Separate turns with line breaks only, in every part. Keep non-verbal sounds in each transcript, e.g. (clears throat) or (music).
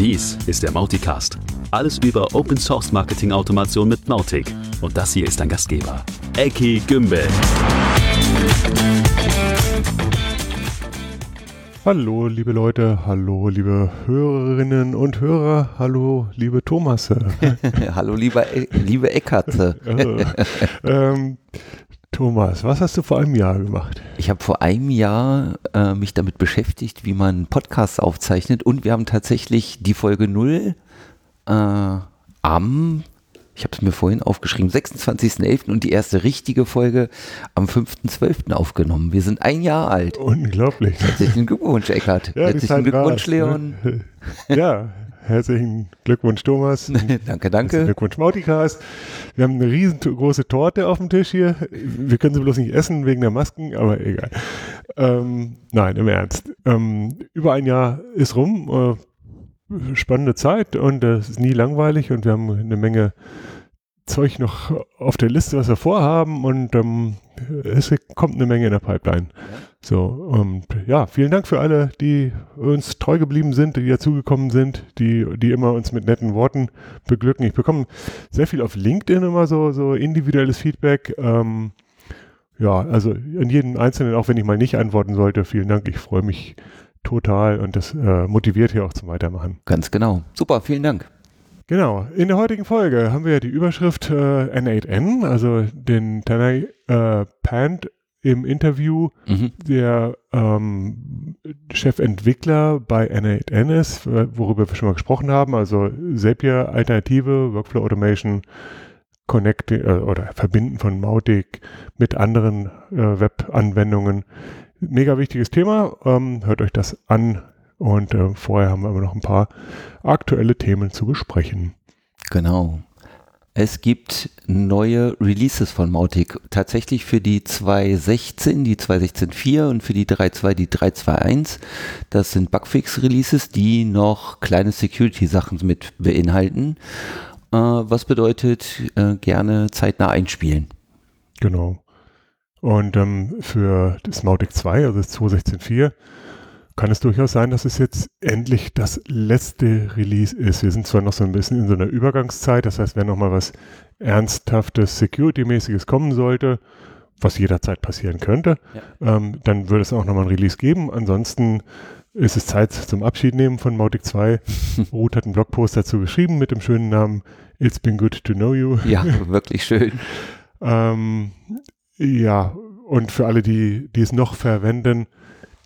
Dies ist der Mauticast. Alles über Open Source Marketing Automation mit Mautic. Und das hier ist dein Gastgeber, Eki Gümbel.
Hallo, liebe Leute, hallo, liebe Hörerinnen und Hörer, hallo, liebe Thomas. (laughs)
hallo, lieber, e liebe Eckerte. (laughs) (laughs)
ähm, Thomas, was hast du vor einem Jahr gemacht?
Ich habe vor einem Jahr äh, mich damit beschäftigt, wie man Podcasts aufzeichnet und wir haben tatsächlich die Folge 0 äh, am, ich habe es mir vorhin aufgeschrieben, 26.11. und die erste richtige Folge am 5.12. aufgenommen. Wir sind ein Jahr alt.
Unglaublich.
Herzlichen Glückwunsch, Eckart.
Ja,
Herzlichen Glückwunsch, ne? Leon.
Ne? Ja, (laughs) Herzlichen Glückwunsch, Thomas. (laughs)
danke, danke.
Glückwunsch, Mauticast. Wir haben eine riesengroße Torte auf dem Tisch hier. Wir können sie bloß nicht essen wegen der Masken, aber egal. Ähm, nein, im Ernst. Ähm, über ein Jahr ist rum. Äh, spannende Zeit und es ist nie langweilig und wir haben eine Menge Zeug noch auf der Liste, was wir vorhaben und ähm, es kommt eine Menge in der Pipeline. Ja. So, und ja, vielen Dank für alle, die uns treu geblieben sind, die dazugekommen sind, die, die immer uns mit netten Worten beglücken. Ich bekomme sehr viel auf LinkedIn immer so, so individuelles Feedback. Ähm, ja, also an jeden Einzelnen, auch wenn ich mal nicht antworten sollte, vielen Dank. Ich freue mich total und das äh, motiviert hier auch zum Weitermachen.
Ganz genau. Super, vielen Dank.
Genau. In der heutigen Folge haben wir die Überschrift äh, N8N, also den Tanay äh, Pant im Interview, mhm. der ähm, Chefentwickler bei N8N ist, worüber wir schon mal gesprochen haben, also Zapier Alternative, Workflow Automation, Connect äh, oder Verbinden von Mautic mit anderen äh, Web-Anwendungen. Mega wichtiges Thema. Ähm, hört euch das an. Und äh, vorher haben wir aber noch ein paar aktuelle Themen zu besprechen.
Genau. Es gibt neue Releases von Mautic. Tatsächlich für die 2.16, die 2.16.4 und für die 3.2, die 3.2.1. Das sind Bugfix-Releases, die noch kleine Security-Sachen mit beinhalten. Äh, was bedeutet, äh, gerne zeitnah einspielen.
Genau. Und ähm, für das Mautic 2, also das 2.16.4, kann es durchaus sein, dass es jetzt endlich das letzte Release ist. Wir sind zwar noch so ein bisschen in so einer Übergangszeit, das heißt, wenn nochmal was ernsthaftes Security-mäßiges kommen sollte, was jederzeit passieren könnte, ja. ähm, dann würde es auch nochmal ein Release geben. Ansonsten ist es Zeit zum Abschied nehmen von Mautic 2. (laughs) Ruth hat einen Blogpost dazu geschrieben mit dem schönen Namen It's been good to know you.
Ja, wirklich schön. (laughs)
ähm, ja, und für alle, die, die es noch verwenden,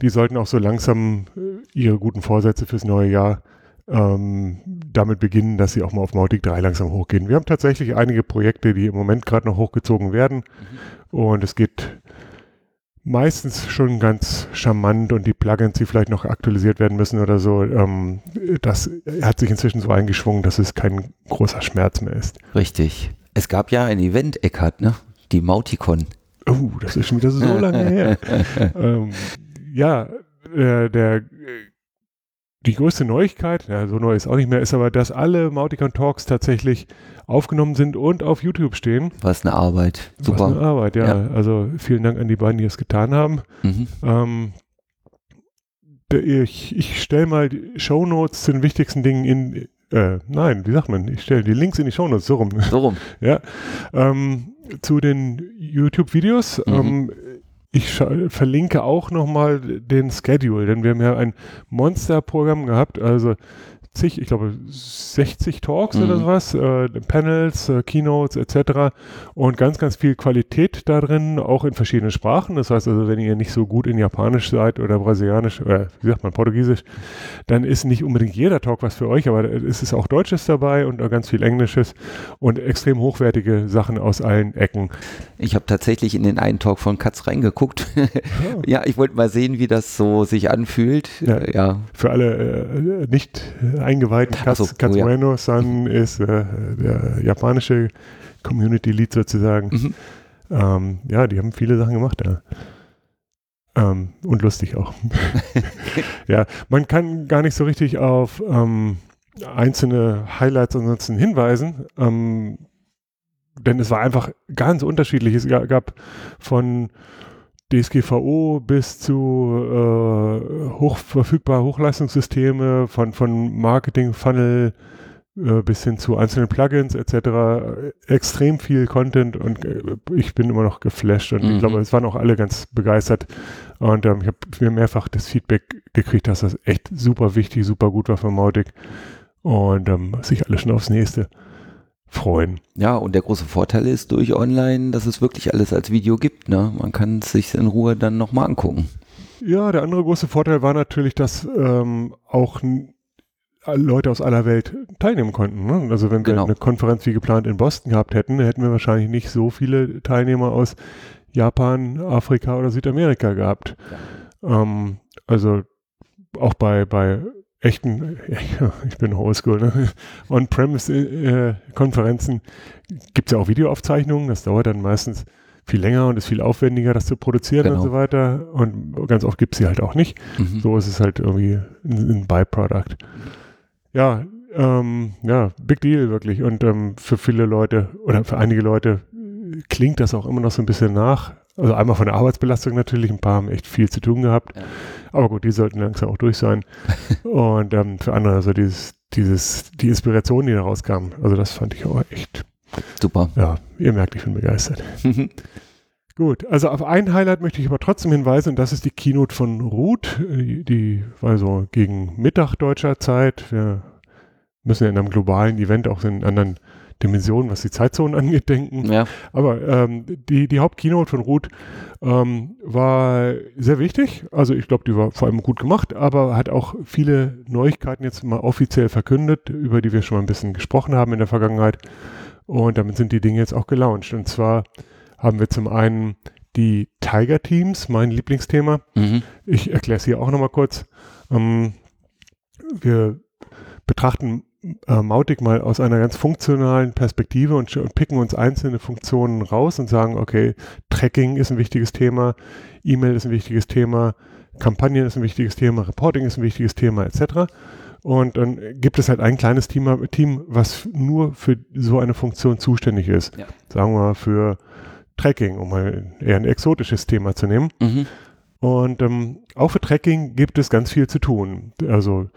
die sollten auch so langsam äh, ihre guten Vorsätze fürs neue Jahr ähm, damit beginnen, dass sie auch mal auf Mautic 3 langsam hochgehen. Wir haben tatsächlich einige Projekte, die im Moment gerade noch hochgezogen werden mhm. und es geht meistens schon ganz charmant und die Plugins, die vielleicht noch aktualisiert werden müssen oder so, ähm, das hat sich inzwischen so eingeschwungen, dass es kein großer Schmerz mehr ist.
Richtig. Es gab ja ein Event, Eckart, ne? Die Mauticon.
Oh, das ist schon wieder so lange her. (laughs) ähm, ja, äh, der, die größte Neuigkeit, ja, so neu ist auch nicht mehr, ist aber, dass alle Mauticon Talks tatsächlich aufgenommen sind und auf YouTube stehen.
Was eine Arbeit. Super. Was
eine Arbeit, ja. ja. Also vielen Dank an die beiden, die es getan haben. Mhm. Ähm, ich, ich stelle mal die Show Notes zu den wichtigsten Dingen in, äh, nein, wie sagt man? Ich stelle die Links in die Show Notes, so rum.
So rum. (laughs)
ja. Ähm, zu den YouTube-Videos. Mhm. Ähm, ich verlinke auch nochmal den Schedule, denn wir haben ja ein Monsterprogramm gehabt, also zig, ich glaube 60 Talks mhm. oder sowas, äh, Panels, äh, Keynotes etc. Und ganz, ganz viel Qualität da drin, auch in verschiedenen Sprachen. Das heißt also, wenn ihr nicht so gut in Japanisch seid oder Brasilianisch oder wie sagt man, Portugiesisch, dann ist nicht unbedingt jeder Talk was für euch, aber es ist auch Deutsches dabei und ganz viel Englisches und extrem hochwertige Sachen aus allen Ecken.
Ich habe tatsächlich in den einen Talk von Katz reingeguckt. ja. (laughs) ja, ich wollte mal sehen, wie das so sich anfühlt.
Ja, ja. Für alle äh, nicht eingeweihten Katz, so, Katsueno-san oh, ja. ist äh, der japanische Community-Lead sozusagen. Mhm. Ähm, ja, die haben viele Sachen gemacht, ja. Ähm, und lustig auch. (laughs) ja, man kann gar nicht so richtig auf ähm, einzelne Highlights ansonsten hinweisen, ähm, denn es war einfach ganz unterschiedlich. Es gab von DSGVO bis zu äh, hochverfügbare Hochleistungssysteme von, von Marketing, Funnel äh, bis hin zu einzelnen Plugins etc. Extrem viel Content und äh, ich bin immer noch geflasht und
Mhm.
ich glaube, es waren auch alle ganz begeistert und ähm, ich habe mir mehrfach das Feedback gekriegt, dass das echt super wichtig, super gut war für Mautic und ähm, sich alle schon aufs nächste freuen.
Ja, und der große Vorteil ist durch online, dass es wirklich alles als Video gibt. Ne? Man kann es sich in Ruhe dann nochmal angucken.
Ja, der andere große Vorteil war natürlich, dass ähm, auch Leute aus aller Welt teilnehmen konnten. Ne? Also wenn wir
Genau.
eine Konferenz wie geplant in Boston gehabt hätten, hätten wir wahrscheinlich nicht so viele Teilnehmer aus Japan, Afrika oder Südamerika gehabt. Ähm, also auch bei, bei echten, (laughs) ich bin oldschool, ne? On-Premise-Konferenzen gibt es ja auch Videoaufzeichnungen. Das dauert dann meistens viel länger und ist viel aufwendiger, das zu produzieren
Genau.
und so weiter. Und ganz oft gibt es sie halt auch nicht.
Mhm.
So ist es halt irgendwie ein, ein Byproduct. Ja, ähm, ja, big deal wirklich. Und ähm, für viele Leute oder für einige Leute klingt das auch immer noch so ein bisschen nach. Also einmal von der Arbeitsbelastung natürlich, ein paar haben echt viel zu tun gehabt.
Ja.
Aber gut, die sollten langsam auch durch sein. (laughs) Und ähm, für andere so dieses, dieses, die Inspiration, die da rauskam. Also das fand ich auch echt,
Super.
ja, ihr merkt, ich bin begeistert. (laughs) Gut, also auf ein Highlight möchte ich aber trotzdem hinweisen, und das ist die Keynote von Ruth. Die, die war so gegen Mittag deutscher Zeit. Wir müssen ja in einem globalen Event auch in anderen Dimensionen, was die Zeitzonen (laughs) angeht, denken.
ja,
Aber ähm, die, die Hauptkeynote von Ruth ähm, war sehr wichtig. Also ich glaube, die war vor allem gut gemacht, aber hat auch viele Neuigkeiten jetzt mal offiziell verkündet, über die wir schon mal ein bisschen gesprochen haben in der Vergangenheit. Und damit sind die Dinge jetzt auch gelauncht. Und zwar haben wir zum einen die Tiger Teams, mein Lieblingsthema.
mhm.
Ich erkläre es hier auch nochmal kurz. Ähm, wir betrachten äh, Mautic mal aus einer ganz funktionalen Perspektive und, und picken uns einzelne Funktionen raus und sagen, okay, Tracking ist ein wichtiges Thema, E-Mail ist ein wichtiges Thema, Kampagnen ist ein wichtiges Thema, Reporting ist ein wichtiges Thema, etc. Und dann gibt es halt ein kleines Team, Team, was nur für so eine Funktion zuständig ist.
Ja.
Sagen wir mal für Tracking, um mal eher ein exotisches Thema zu nehmen.
Mhm.
Und ähm, auch für Tracking gibt es ganz viel zu tun. Also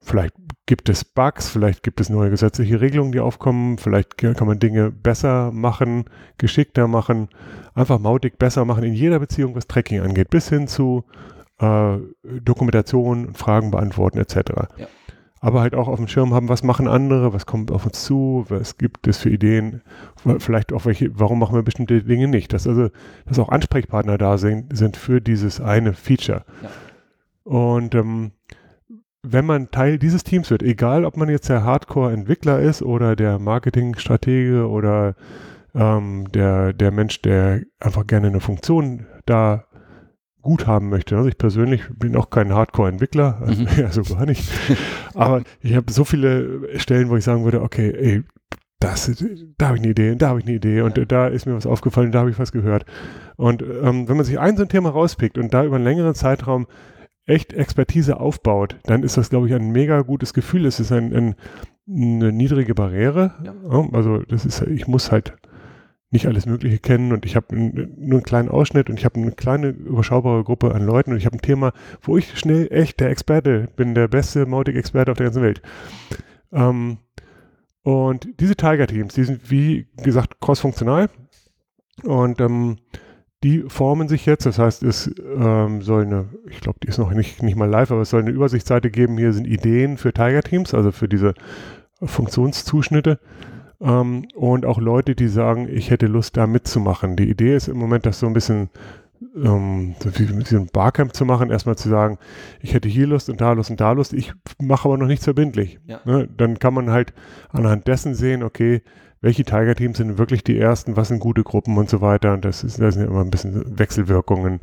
vielleicht gibt es Bugs, vielleicht gibt es neue gesetzliche Regelungen, die aufkommen, vielleicht kann man Dinge besser machen, geschickter machen, einfach Mautic besser machen in jeder Beziehung, was Tracking angeht, bis hin zu äh, Dokumentation, Fragen beantworten etc.
Ja.
Aber halt auch auf dem Schirm haben, was machen andere, was kommt auf uns zu, was gibt es für Ideen, vielleicht auch welche, warum machen wir bestimmte Dinge nicht. Dass also, dass auch Ansprechpartner da sind, sind für dieses eine Feature.
Ja.
Und ähm, wenn man Teil dieses Teams wird, egal ob man jetzt der Hardcore-Entwickler ist oder der Marketingstratege oder ähm, der, der Mensch, der einfach gerne eine Funktion da gut haben möchte. Also ich persönlich bin auch kein Hardcore-Entwickler, also,
Mhm. (laughs)
also gar nicht. Aber ich habe so viele Stellen, wo ich sagen würde, okay, ey, das, da habe ich eine Idee, da habe ich eine Idee und
Ja.
da ist mir was aufgefallen, da habe ich was gehört. Und ähm, wenn man sich ein so ein Thema rauspickt und da über einen längeren Zeitraum echt Expertise aufbaut, dann ist das, glaube ich, ein mega gutes Gefühl. Es ist ein, ein, eine niedrige Barriere.
Ja.
Also das ist, ich muss halt nicht alles Mögliche kennen und ich habe nur einen kleinen Ausschnitt und ich habe eine kleine überschaubare Gruppe an Leuten und ich habe ein Thema, wo ich schnell echt der Experte bin, der beste Mautic-Experte auf der ganzen Welt. Ähm, und diese Tiger-Teams, die sind wie gesagt crossfunktional und ähm, die formen sich jetzt, das heißt, es ähm, soll eine, ich glaube, die ist noch nicht, nicht mal live, aber es soll eine Übersichtsseite geben, hier sind Ideen für Tiger-Teams, also für diese Funktionszuschnitte ähm, und auch Leute, die sagen, ich hätte Lust, da mitzumachen. Die Idee ist im Moment, das so ein bisschen ähm, so wie mit diesem Barcamp zu machen, erstmal zu sagen, ich hätte hier Lust und da Lust und da Lust, ich mache aber noch nichts verbindlich.
Ja.
Ne? Dann kann man halt anhand dessen sehen, okay, welche Tiger-Teams sind wirklich die ersten, was sind gute Gruppen und so weiter. Und das, ist, das sind ja immer ein bisschen Wechselwirkungen.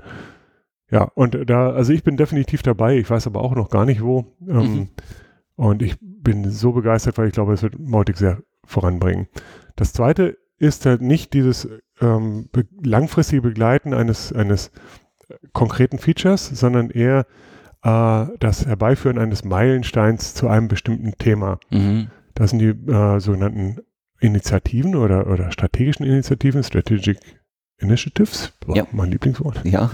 Ja, und da, also ich bin definitiv dabei, ich weiß aber auch noch gar nicht wo. Ähm,
Mhm.
Und ich bin so begeistert, weil ich glaube, es wird Mautic sehr voranbringen. Das zweite ist halt nicht dieses ähm, be langfristige Begleiten eines, eines äh, konkreten Features, sondern eher äh, das Herbeiführen eines Meilensteins zu einem bestimmten Thema.
Mhm.
Das sind die äh, sogenannten Initiativen oder, oder strategischen Initiativen, Strategic Initiatives, boah,
Ja.
mein Lieblingswort.
Ja.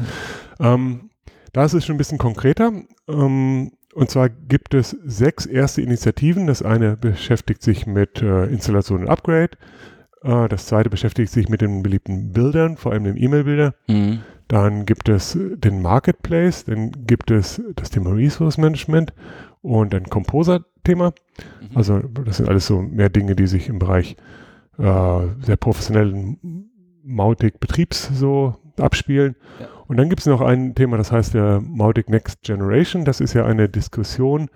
Ähm, da ist es schon ein bisschen konkreter. Ähm, und zwar gibt es sechs erste Initiativen. Das eine beschäftigt sich mit äh, Installation und Upgrade. Äh, das zweite beschäftigt sich mit den beliebten Bildern, vor allem den E-Mail-Bilder.
Mhm.
Dann gibt es den Marketplace, dann gibt es das Thema Resource Management und ein Composer-Thema.
Mhm.
Also das sind alles so mehr Dinge, die sich im Bereich äh, sehr professionellen Mautic-Betriebs so abspielen.
Ja.
Und dann gibt es noch ein Thema, das heißt der Mautic Next Generation. Das ist ja eine Diskussion,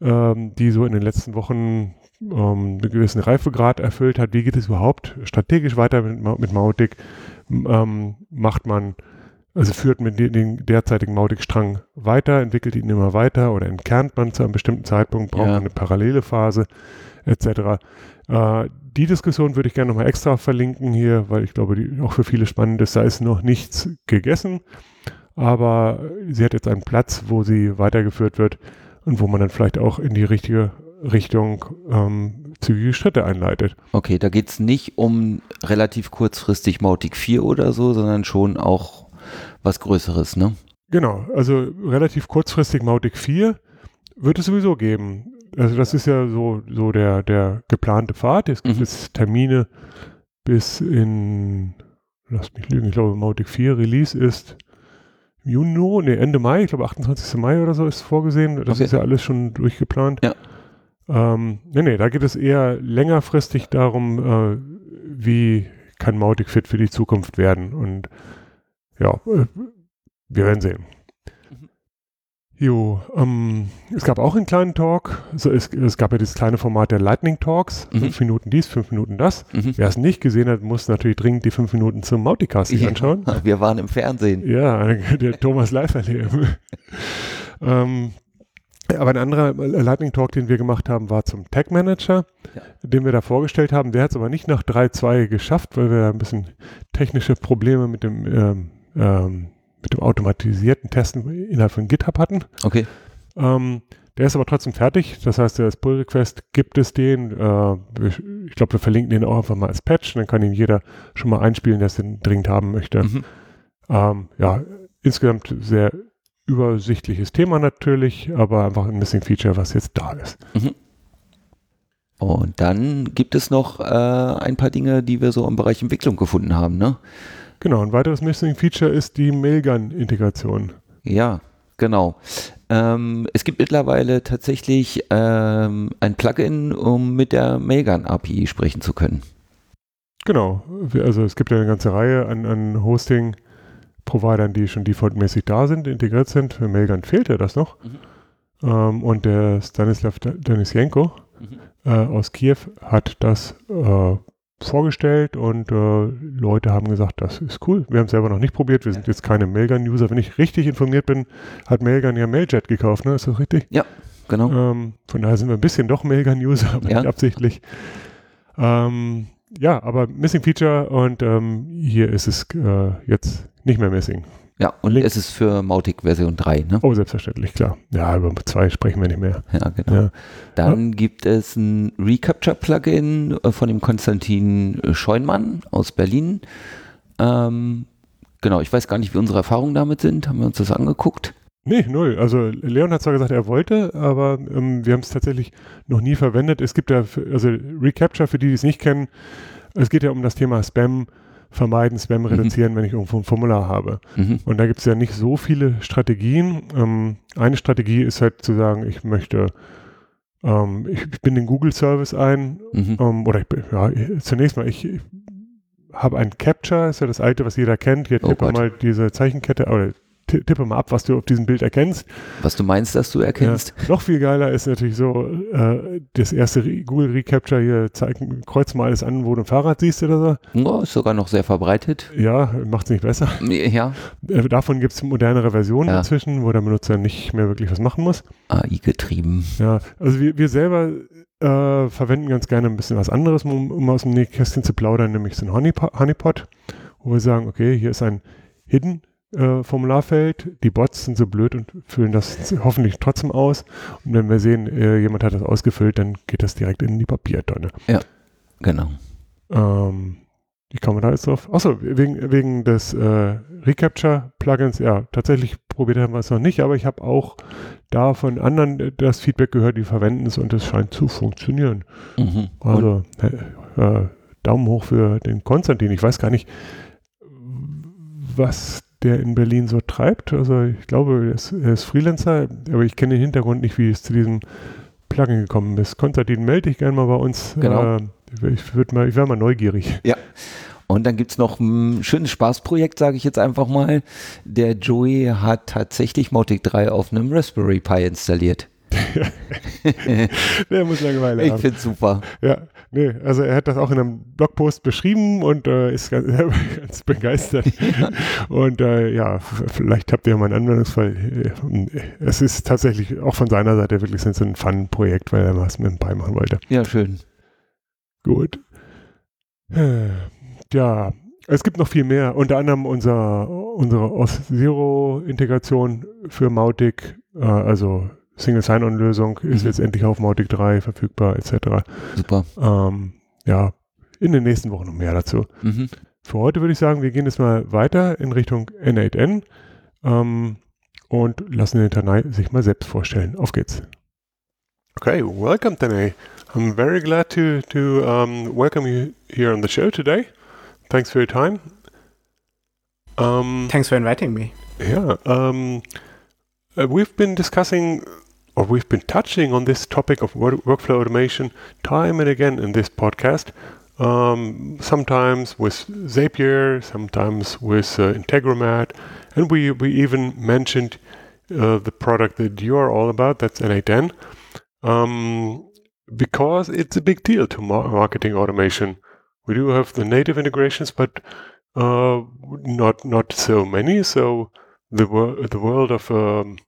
ähm, die so in den letzten Wochen ähm, einen gewissen Reifegrad erfüllt hat. Wie geht es überhaupt strategisch weiter mit, mit Mautic? Ähm, macht man, also führt man den, derzeitigen Mautic-Strang weiter, entwickelt ihn immer weiter oder entkernt man zu einem bestimmten Zeitpunkt, braucht
Ja.
man eine parallele Phase etc. Äh, die Diskussion würde ich gerne nochmal extra verlinken hier, weil ich glaube, die auch für viele spannend ist. Da ist noch nichts gegessen, aber sie hat jetzt einen Platz, wo sie weitergeführt wird und wo man dann vielleicht auch in die richtige Richtung ähm, zügige Schritte einleitet.
Okay, da geht es nicht um relativ kurzfristig Mautic 4 oder so, sondern schon auch was Größeres, ne?
Genau, also relativ kurzfristig Mautic 4 wird es sowieso geben. Also das ist ja so, so der, der geplante Pfad. Es gibt
Mhm.
jetzt Termine bis in, lass mich lügen, ich glaube Mautic 4 Release ist Juni, nee, Ende Mai, ich glaube 28. Mai oder so ist vorgesehen. Das
Okay.
ist ja alles schon durchgeplant.
Ja.
Ähm, nee, nee, da geht es eher längerfristig darum, äh, wie kann Mautic fit für die Zukunft werden. Und ja, wir werden sehen.
Mhm.
Jo, ähm, es gab auch einen kleinen Talk. Also es, es gab ja dieses kleine Format der Lightning Talks.
Mhm.
Fünf Minuten dies, fünf Minuten das.
Mhm.
Wer es nicht gesehen hat, muss natürlich dringend die fünf Minuten zum Mauticast sich anschauen. (laughs)
Wir waren im Fernsehen.
Ja, der Thomas live erleben. (laughs) ähm, aber ein anderer Lightning Talk, den wir gemacht haben, war zum Tag Manager,
Ja.
den wir da vorgestellt haben. Der hat es aber nicht nach 3.2 geschafft, weil wir da ein bisschen technische Probleme mit dem, ähm, ähm, mit dem automatisierten Testen innerhalb von GitHub hatten.
Okay.
Ähm, der ist aber trotzdem fertig. Das heißt, als Pull-Request gibt es den. Äh, ich glaube, wir verlinken den auch einfach mal als Patch. Dann kann ihn jeder schon mal einspielen, der es denn dringend haben möchte.
Mhm.
Ähm, ja, insgesamt sehr übersichtliches Thema natürlich, aber einfach ein Missing Feature, was jetzt da ist.
Und dann gibt es noch äh, ein paar Dinge, die wir so im Bereich Entwicklung gefunden haben, ne?
Genau, ein weiteres Missing Feature ist die Mailgun-Integration.
Ja, genau. Ähm, es gibt mittlerweile tatsächlich ähm, ein Plugin, um mit der Mailgun API sprechen zu können.
Genau, also es gibt ja eine ganze Reihe an, an Hosting-Providern, die schon defaultmäßig da sind, integriert sind. Für Mailgun fehlt ja das noch.
Mhm.
Ähm, und der Stanislav Denisjenko äh, aus Kiew hat das äh, vorgestellt und äh, Leute haben gesagt, das ist cool. Wir haben es selber noch nicht probiert. Wir sind jetzt keine Mailgun-User. Wenn ich richtig informiert bin, hat Mailgun ja Mailjet gekauft, ne? Ist das richtig?
Genau.
Ähm, von daher sind wir ein bisschen doch Mailgun-User, aber
Ja.
nicht absichtlich. Ähm, ja, aber Missing Feature und ähm, hier ist es äh, jetzt nicht mehr Missing.
Ja, und
Link-
es ist für Mautic Version 3, ne?
Oh, selbstverständlich, klar. Ja, über zwei sprechen wir nicht mehr.
Ja, genau.
Ja.
Dann gibt es ein Recapture-Plugin äh, von dem Konstantin Scheunmann aus Berlin. Ähm, genau, ich weiß gar nicht, wie unsere Erfahrungen damit sind. Haben wir uns das angeguckt?
Nee, null. Also Leon hat zwar gesagt, er wollte, aber ähm, wir haben es tatsächlich noch nie verwendet. Es gibt ja, also Recapture, für die, die es nicht kennen, es geht ja um das Thema Spam vermeiden, Spam reduzieren, wenn ich irgendwo ein Formular habe.
Mhm.
Und da gibt es ja nicht so viele Strategien. Ähm, eine Strategie ist halt zu sagen, ich möchte, ähm, ich, ich bin den Google-Service ein,
Mhm.
ähm, oder ich, bin- ja, zunächst mal, ich, ich habe ein Capture, ist ja das alte, was jeder kennt. Hier
Oh
tippe
Gott.
mal diese Zeichenkette, oder tippe mal ab, was du auf diesem Bild erkennst.
Was du meinst, dass du erkennst?
Ja, noch viel geiler ist natürlich so, äh, das erste Google Recapture hier, zeig, kreuz mal alles an, wo du ein Fahrrad siehst oder
Oh, ist sogar noch sehr verbreitet.
so. Ja, macht es nicht besser.
Ja,
Äh, davon gibt es modernere Versionen
Ja.
inzwischen, wo der Benutzer nicht mehr wirklich was machen muss.
AI getrieben.
Ja, also wir, wir selber äh, verwenden ganz gerne ein bisschen was anderes, um, um aus dem Nähkästchen zu plaudern, nämlich so ein Honeypot, Honeypot, wo wir sagen, okay, hier ist ein Hidden äh, Formularfeld, die Bots sind so blöd und füllen das hoffentlich trotzdem aus. Und wenn wir sehen, äh, jemand hat das ausgefüllt, dann geht das direkt in die Papiertonne.
Genau.
Ähm, wie kommen wir da jetzt drauf? Achso, wegen, wegen des äh, Recapture-Plugins, ja, tatsächlich probiert haben wir es noch nicht, aber ich habe auch da von anderen das Feedback gehört, die verwenden es und es scheint zu funktionieren. Mhm. Also äh, äh, Daumen hoch für den Konstantin. Ich weiß gar nicht, was der in Berlin so treibt. Also ich glaube, er ist, er ist Freelancer, aber ich kenne den Hintergrund nicht, wie es zu diesem Plugin gekommen ist. Konstantin, melde dich gerne mal bei uns.
Genau.
Äh, ich, mal, ich wäre mal neugierig.
Ja. Und dann gibt es noch ein schönes Spaßprojekt, sage ich jetzt einfach mal. Der Joey hat tatsächlich Mautic 3 auf einem Raspberry Pi installiert. (laughs)
Der muss Langeweile
ich
haben.
Ich finde super.
Ja, nee, also er hat das auch in einem Blogpost beschrieben und äh, ist ganz, (laughs) ganz begeistert. (laughs) und äh, ja, vielleicht habt ihr mal einen Anwendungsfall. Es ist tatsächlich auch von seiner Seite wirklich so ein Fun-Projekt, weil er was mit dem Pi machen wollte.
Ja, schön.
Gut. Ja, es gibt noch viel mehr. Unter anderem unser, unsere OS-Zero-Integration für Mautic, äh, also Single Sign-On-Lösung ist mhm. jetzt endlich auf Mautic 3 verfügbar, etc.
Super.
Ähm, ja, in den nächsten Wochen noch mehr dazu. Mhm. Für heute würde ich sagen, wir gehen jetzt mal weiter in Richtung N8N ähm, und lassen den Tanai sich mal selbst vorstellen. Auf geht's. Okay, welcome Tanai. I'm very glad to, to um, welcome you here on the show today. Thanks for your time.
Um, Thanks for inviting me.
Yeah, um, uh, we've been discussing, or we've been touching on this topic of work workflow automation time and again in this podcast. Um, sometimes with Zapier, sometimes with uh, Integromat, and we we even mentioned uh, the product that you are all about. That's N8N. Um, because it's a big deal to marketing automation. We do have the native integrations, but uh, not not so many. So the wor- the world of um,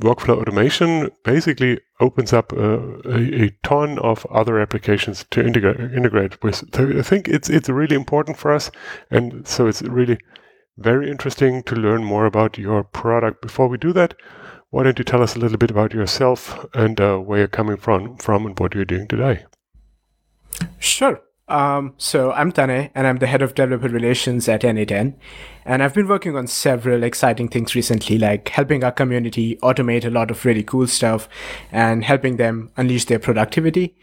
workflow automation basically opens up uh, a, a, ton of other applications to integrate integrate with. So I think it's it's really important for us, and so it's really very interesting to learn more about your product. Before we do that, why don't you tell us a little bit about yourself and uh, where you're coming from, from and what you're doing today?
Sure. Um, so I'm Tanay, and I'm the head of developer relations at N8N. And I've been working on several exciting things recently, like helping our community automate a lot of really cool stuff and helping them unleash their productivity.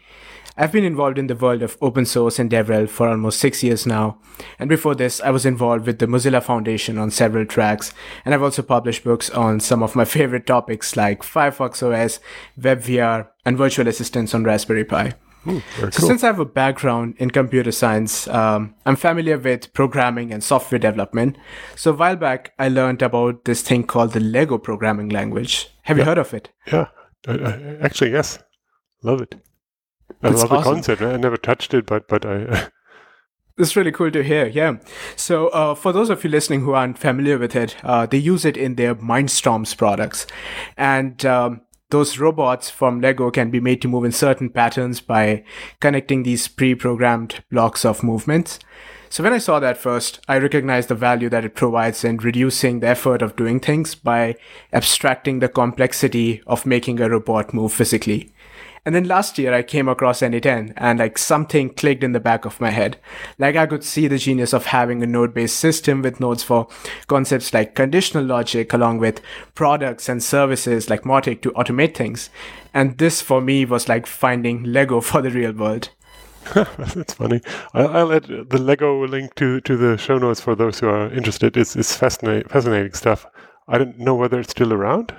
I've been involved in the world of open source and DevRel for almost six years now. And before this, I was involved with the Mozilla Foundation on several tracks. And I've also published books on some of my favorite topics like Firefox OS, WebVR, and virtual assistants on Raspberry Pi.
Ooh,
so cool. since I have a background in computer science, um, I'm familiar with programming and software development. So a while back, I learned about this thing called the Lego programming language. Have
yeah.
you heard of it?
Yeah, actually, yes. Love it. I love awesome. the concept. I never touched it, but but I. (laughs)
It's really cool to hear. Yeah. So, uh, for those of you listening who aren't familiar with it, uh, they use it in their Mindstorms products, and um, those robots from Lego can be made to move in certain patterns by connecting these pre-programmed blocks of movements. So when I saw that first, I recognized the value that it provides in reducing the effort of doing things by abstracting the complexity of making a robot move physically. And then last year I came across N8N and like something clicked in the back of my head. Like I could see the genius of having a node based system with nodes for concepts like conditional logic along with products and services like Mautic to automate things. And this for me was like finding Lego (laughs) for the real world. (laughs)
That's funny. I'll, I'll, add the Lego link to, to the show notes for those who are interested. It's, it's fascinating, fascinating stuff. I don't know whether it's still around.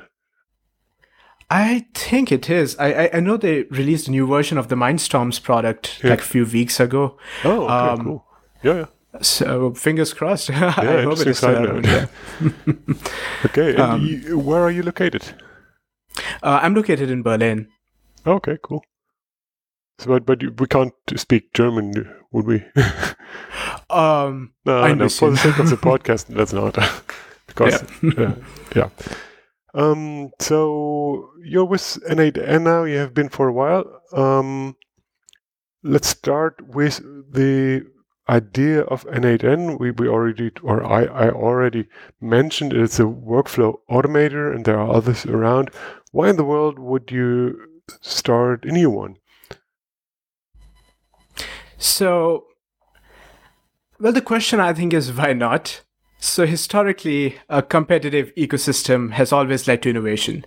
I think it is. I, I, I know they released a new version of the Mindstorms product yeah. like a few weeks ago.
Oh, okay, um, cool. Yeah, yeah.
So fingers crossed. (laughs)
Yeah, I hope it is. Uh, yeah. (laughs) okay, um, you, where are you located?
Uh, I'm located in Berlin.
Okay, cool. So, but but you, we can't speak German, would we? (laughs)
um,
no, I no. For the sake of the podcast, let's not. because yeah. uh, yeah. Um, so you're with N8N now. You have been for a while. Um, let's start with the idea of N8N. We, we already, or I, I already mentioned it's a workflow automator, and there are others around. Why in the world would you start a new one?
So Well, the question I think is why not? So historically, a competitive ecosystem has always led to innovation.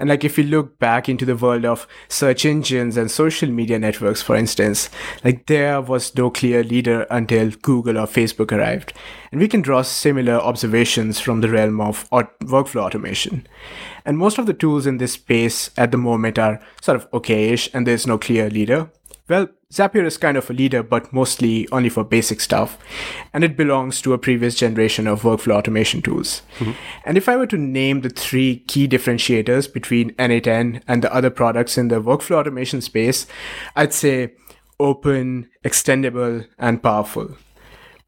And like if you look back into the world of search engines and social media networks, for instance, like there was no clear leader until Google or Facebook arrived. And we can draw similar observations from the realm of workflow automation. And most of the tools in this space at the moment are sort of okayish and there's no clear leader. Well, Zapier is kind of a leader, but mostly only for basic stuff. And it belongs to a previous generation of workflow automation tools. Mm-hmm. And if I were to name the three key differentiators between N8N and the other products in the workflow automation space, I'd say open, extendable, and powerful.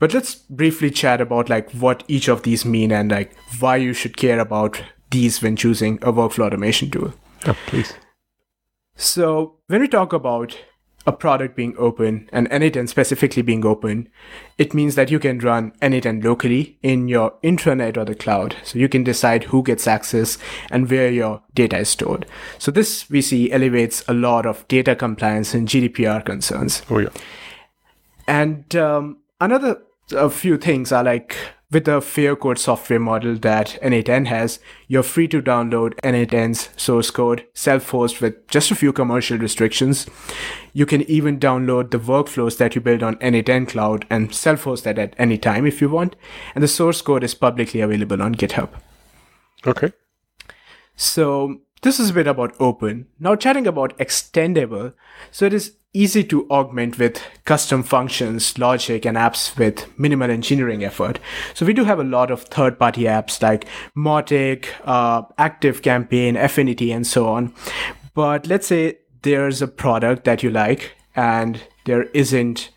But let's briefly chat about like what each of these mean and like why you should care about these when choosing a workflow automation tool.
Oh, please.
So when we talk about a product being open and N8N specifically being open, it means that you can run N8N locally in your intranet or the cloud. So you can decide who gets access and where your data is stored. So this we see elevates a lot of data compliance and GDPR concerns.
Oh yeah.
And um, another a few things are like with the fair code software model that N8N has, you're free to download N8N's source code self-host with just a few commercial restrictions. You can even download the workflows that you build on N8N Cloud and self-host that at any time if you want. And the source code is publicly available on GitHub.
Okay.
So this is a bit about open. Now chatting about extendable. So it is easy to augment with custom functions, logic, and apps with minimal engineering effort. So we do have a lot of third-party apps like Mautic, uh, Active Campaign, Affinity, and so on. But let's say there's a product that you like and there isn't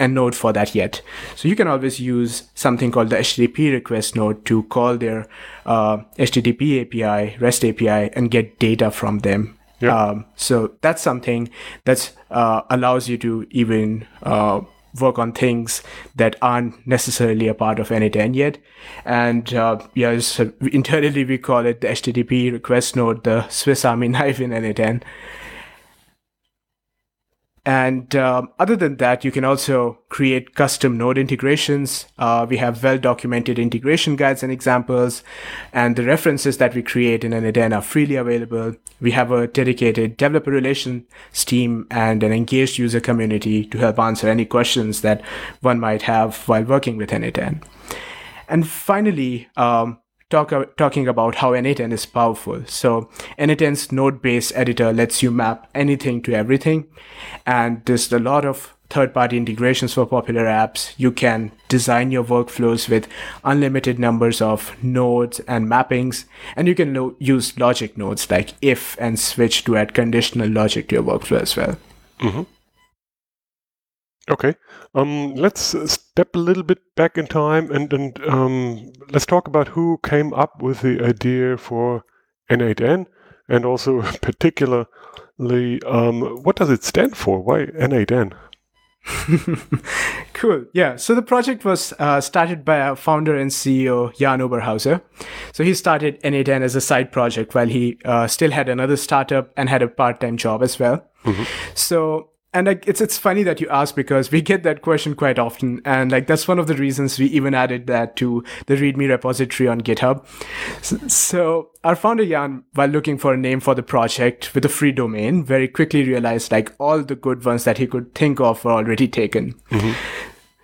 a node for that yet. So you can always use something called the HTTP request node to call their uh, HTTP API, REST API, and get data from them. Yeah. Um, so that's something that uh, allows you to even uh, work on things that aren't necessarily a part of N8N yet. And uh, yeah, so internally we call it the HTTP request node, the Swiss Army (laughs) knife in N8N. And um, other than that, you can also create custom node integrations. Uh, we have well documented integration guides and examples, and the references that we create in N8N are freely available. We have a dedicated developer relations team and an engaged user community to help answer any questions that one might have while working with N8N. And finally, um, talk, talking about how N8N is powerful. So N8N's node-based editor lets you map anything to everything. And there's a lot of third-party integrations for popular apps. You can design your workflows with unlimited numbers of nodes and mappings. And you can lo- use logic nodes like if and switch to add conditional logic to your workflow as well.
Mm-hmm. Okay. Um, let's step a little bit back in time and, and um, let's talk about who came up with the idea for N8N and also (laughs) particularly um, what does it stand for? Why N8N? (laughs)
cool. Yeah. So the project was uh, started by our founder and CEO, Jan Oberhauser. So he started N8N as a side project while he uh, still had another startup and had a part time job as well. Mm-hmm. So and like it's it's funny that you ask because we get that question quite often. And like that's one of the reasons we even added that to the readme repository on github. So, our founder jan while looking for a name for the project with a free domain very quickly realized like all the good ones that he could think of were already taken. Mm-hmm.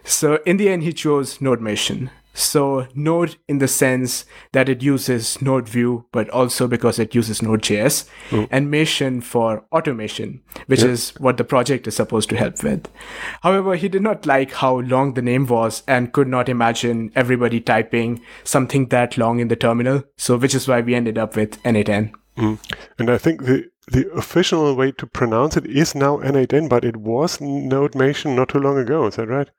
so in the end he chose nodemation so Node in the sense that it uses Node View, but also because it uses Node.js, mm. and Mation for automation, which yep. is what the project is supposed to help with. However, he did not like how long the name was and could not imagine everybody typing something that long in the terminal. So, which is why we ended up with N8N.
Mm. And I think the the official way to pronounce it is now N8N, but it was Node Nodemation not too long ago. Is that right?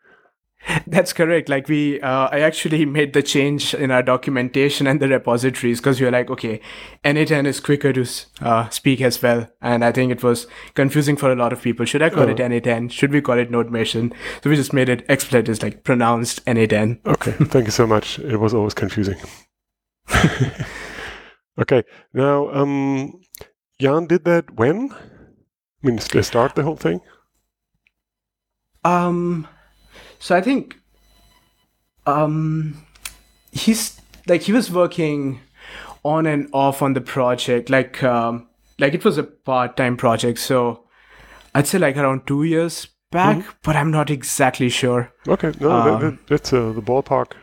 (laughs)
That's correct. Like we, uh, I actually (laughs) made the change in our documentation and the repositories because we were like, okay, N8N is quicker to uh, speak as well, and I think it was confusing for a lot of people. Should I call oh. it N8N? Should we call it Nodemation? So we just made it explicit as like pronounced N8N.
Okay, (laughs) thank you so much. It was always confusing. okay, now um, Jan did that when? I mean, start the whole thing.
Um, so I think um, he's like he was working on and off on the project, like um, like it was a part-time project, so I'd say like around two years back,
Mm-hmm.
but I'm not exactly sure.
Okay, no, that,
Um,
that, that's uh, the ballpark.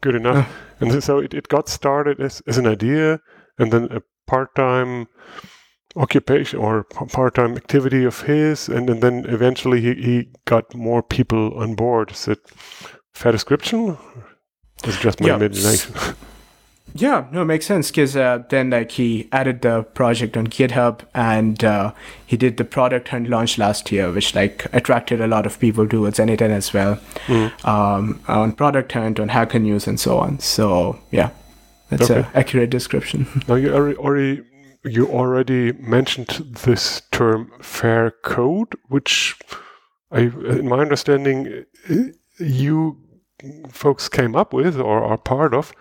Good enough. (laughs) and so it, it got started as, as an idea, and then a part-time occupation or part-time activity of his, and, and then eventually he, he got more people on board. Is it fair description? It's just my
Yeah.
imagination. (laughs)
Yeah, no, it makes sense because uh, then like he added the project on GitHub and uh, he did the product hunt launch last year, which like attracted a lot of people towards N8N as well um, on product hunt, on Hacker News, and so on. So yeah, that's
Okay.
an accurate description. (laughs)
Now you already you already mentioned this term fair code, which I, in my understanding, you folks came up with or are part of.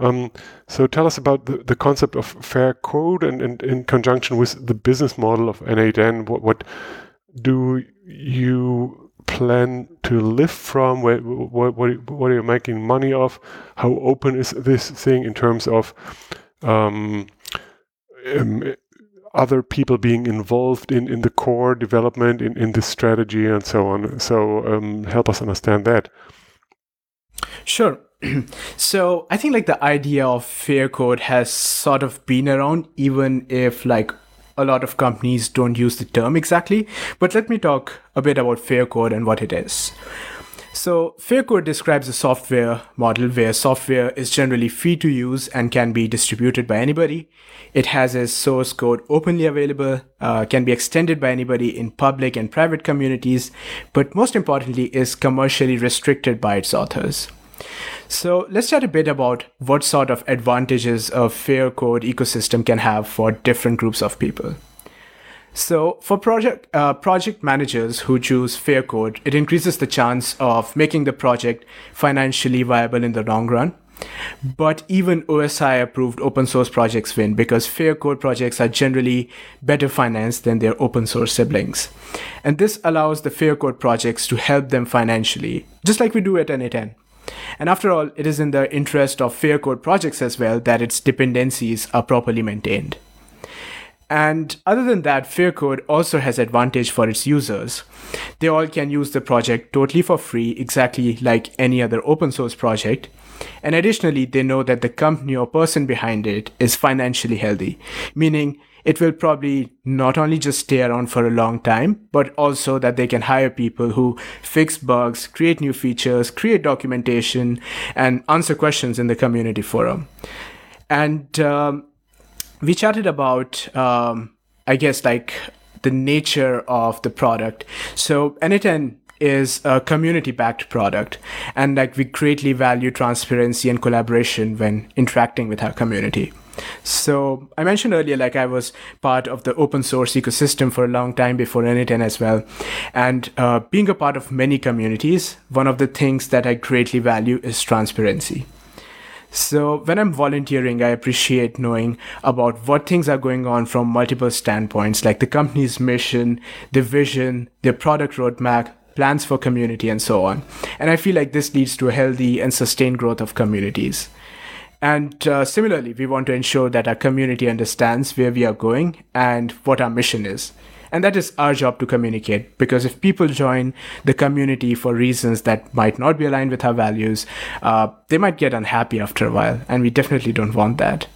Um, so tell us about the, the concept of fair code and, and in conjunction with the business model of N8N. What, what do you plan to live from? What, what, what, are you making money of? How open is this thing in terms of um, um, other people being involved in, in the core development, in, in the strategy, and so on. So um, help us understand that.
Sure. (clears throat) so I think like the idea of fair code has sort of been around, even if like a lot of companies don't use the term exactly. But let me talk a bit about fair code and what it is. So, fair code describes a software model where software is generally free to use and can be distributed by anybody. It has its source code openly available, uh, can be extended by anybody in public and private communities, but most importantly, is commercially restricted by its authors. So, let's chat a bit about what sort of advantages a fair code ecosystem can have for different groups of people. So, for project uh, project managers who choose fair code, it increases the chance of making the project financially viable in the long run. But even OSI approved open source projects win because fair code projects are generally better financed than their open source siblings. And this allows the fair code projects to help them financially, just like we do at N8N. And after all, it is in the interest of fair code projects as well that its dependencies are properly maintained. And other than that, Faircode also has advantage for its users. They all can use the project totally for free, exactly like any other open source project. And additionally, they know that the company or person behind it is financially healthy, meaning it will probably not only just stay around for a long time, but also that they can hire people who fix bugs, create new features, create documentation, and answer questions in the community forum. And um, we chatted about um, i guess like the nature of the product. So n8n is a community backed product and like we greatly value transparency and collaboration when interacting with our community. So i mentioned earlier like i was part of the open source ecosystem for a long time before n8n as well. And uh, being a part of many communities one of the things that i greatly value is transparency so, when I'm volunteering, I appreciate knowing about what things are going on from multiple standpoints, like the company's mission, the vision, their product roadmap, plans for community, and so on. And I feel like this leads to a healthy and sustained growth of communities. And uh, similarly, we want to ensure that our community understands where we are going and what our mission is. And that is our job to communicate because if people join the community for reasons that might not be aligned with our values, uh, they might get unhappy after a while. And we definitely don't want that.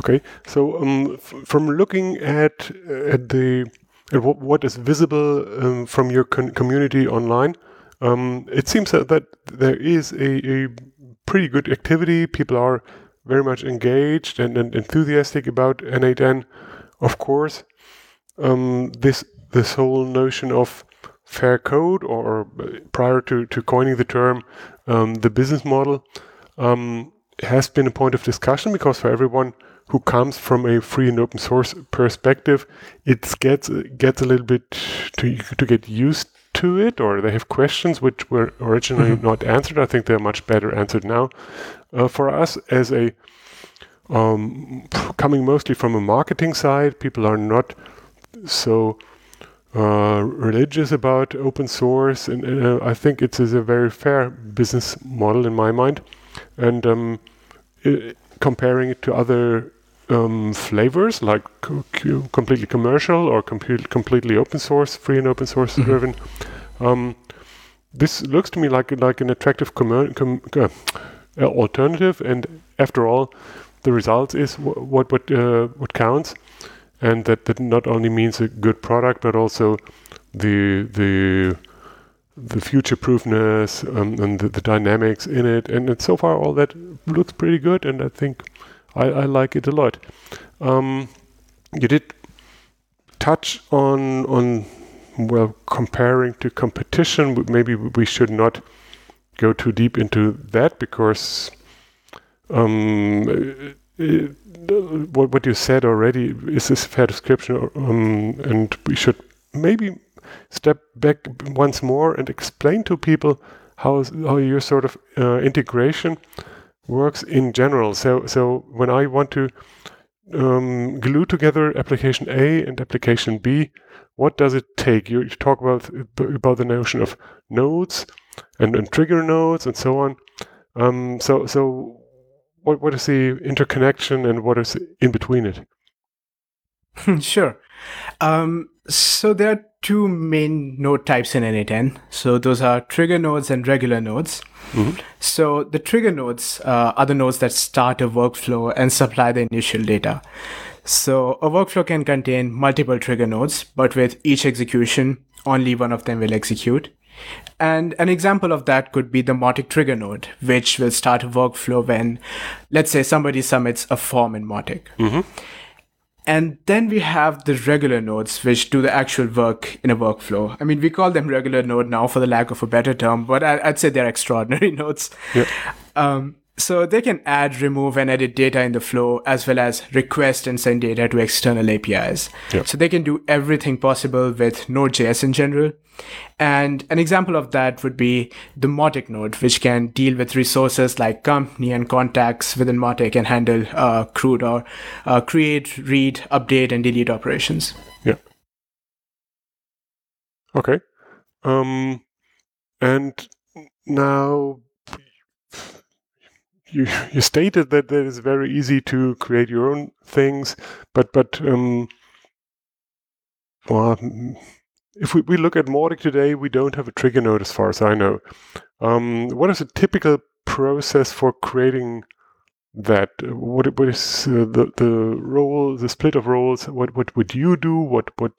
Okay, so um, from looking at at the at what, is visible um, from your community online, um, it seems that, that there is a, a pretty good activity. People are very much engaged and, and enthusiastic about N8N. Of course, um, this this whole notion of fair code, or uh, prior to, to coining the term, um, the business model, um, has been a point of discussion because for everyone who comes from a free and open source perspective, it gets gets a little bit to to get used to it, or they have questions which were originally not answered. I think they're much better answered now. Uh, for us, as a um, coming mostly from a marketing side, people are not so uh, religious about open source, and uh, I think it is a very fair business model in my mind. And um, i comparing it to other um, flavors like co completely commercial or com completely open source, free and open source mm -hmm. driven, um, this looks to me like like an attractive com uh, alternative. And after all, the results is what what uh, what counts and that, that not only means a good product but also the the the future proofness um, and the, the, dynamics in it and, and, so far all that looks pretty good and I think I, I like it a lot. Um, you did touch on on well comparing to competition maybe we should not go too deep into that because um, what what you said already is a fair description, um, and we should maybe step back once more and explain to people how how your sort of uh, integration works in general. So so when I want to um, glue together application A and application B, what does it take? You talk about about the notion of nodes and, and trigger nodes and so on. Um, so so what what is the interconnection and what is in between it? (laughs)
sure. Um, so there are two main node types in n8n. So those are trigger nodes and regular nodes. Mm-hmm. So the trigger nodes uh, are the nodes that start a workflow and supply the initial data. So a workflow can contain multiple trigger nodes, but with each execution, only one of them will execute. And an example of that could be the Mautic trigger node, which will start a workflow when, let's say, somebody submits a form in Mautic. Mm-hmm. And then we have the regular nodes, which do the actual work in a workflow. I mean, we call them regular node now for the lack of a better term, but I'd say they're extraordinary (laughs) nodes. Yep. Um, so they can add, remove, and edit data in the flow, as well as request and send data to external APIs. Yep. So they can do everything possible with Node.js in general. And an example of that would be the Mautic node, which can deal with resources like company and contacts within Mautic and handle uh, CRUD or uh, create, read, update, and delete operations.
Yeah. Okay. Um, and now you you stated that it is very easy to create your own things, but but um, well, if we, we look at Mautic today, we don't have a trigger node as far as I know. Um, what is a typical process for creating that? What what is uh, the the role, the split of roles? What what would you do? What what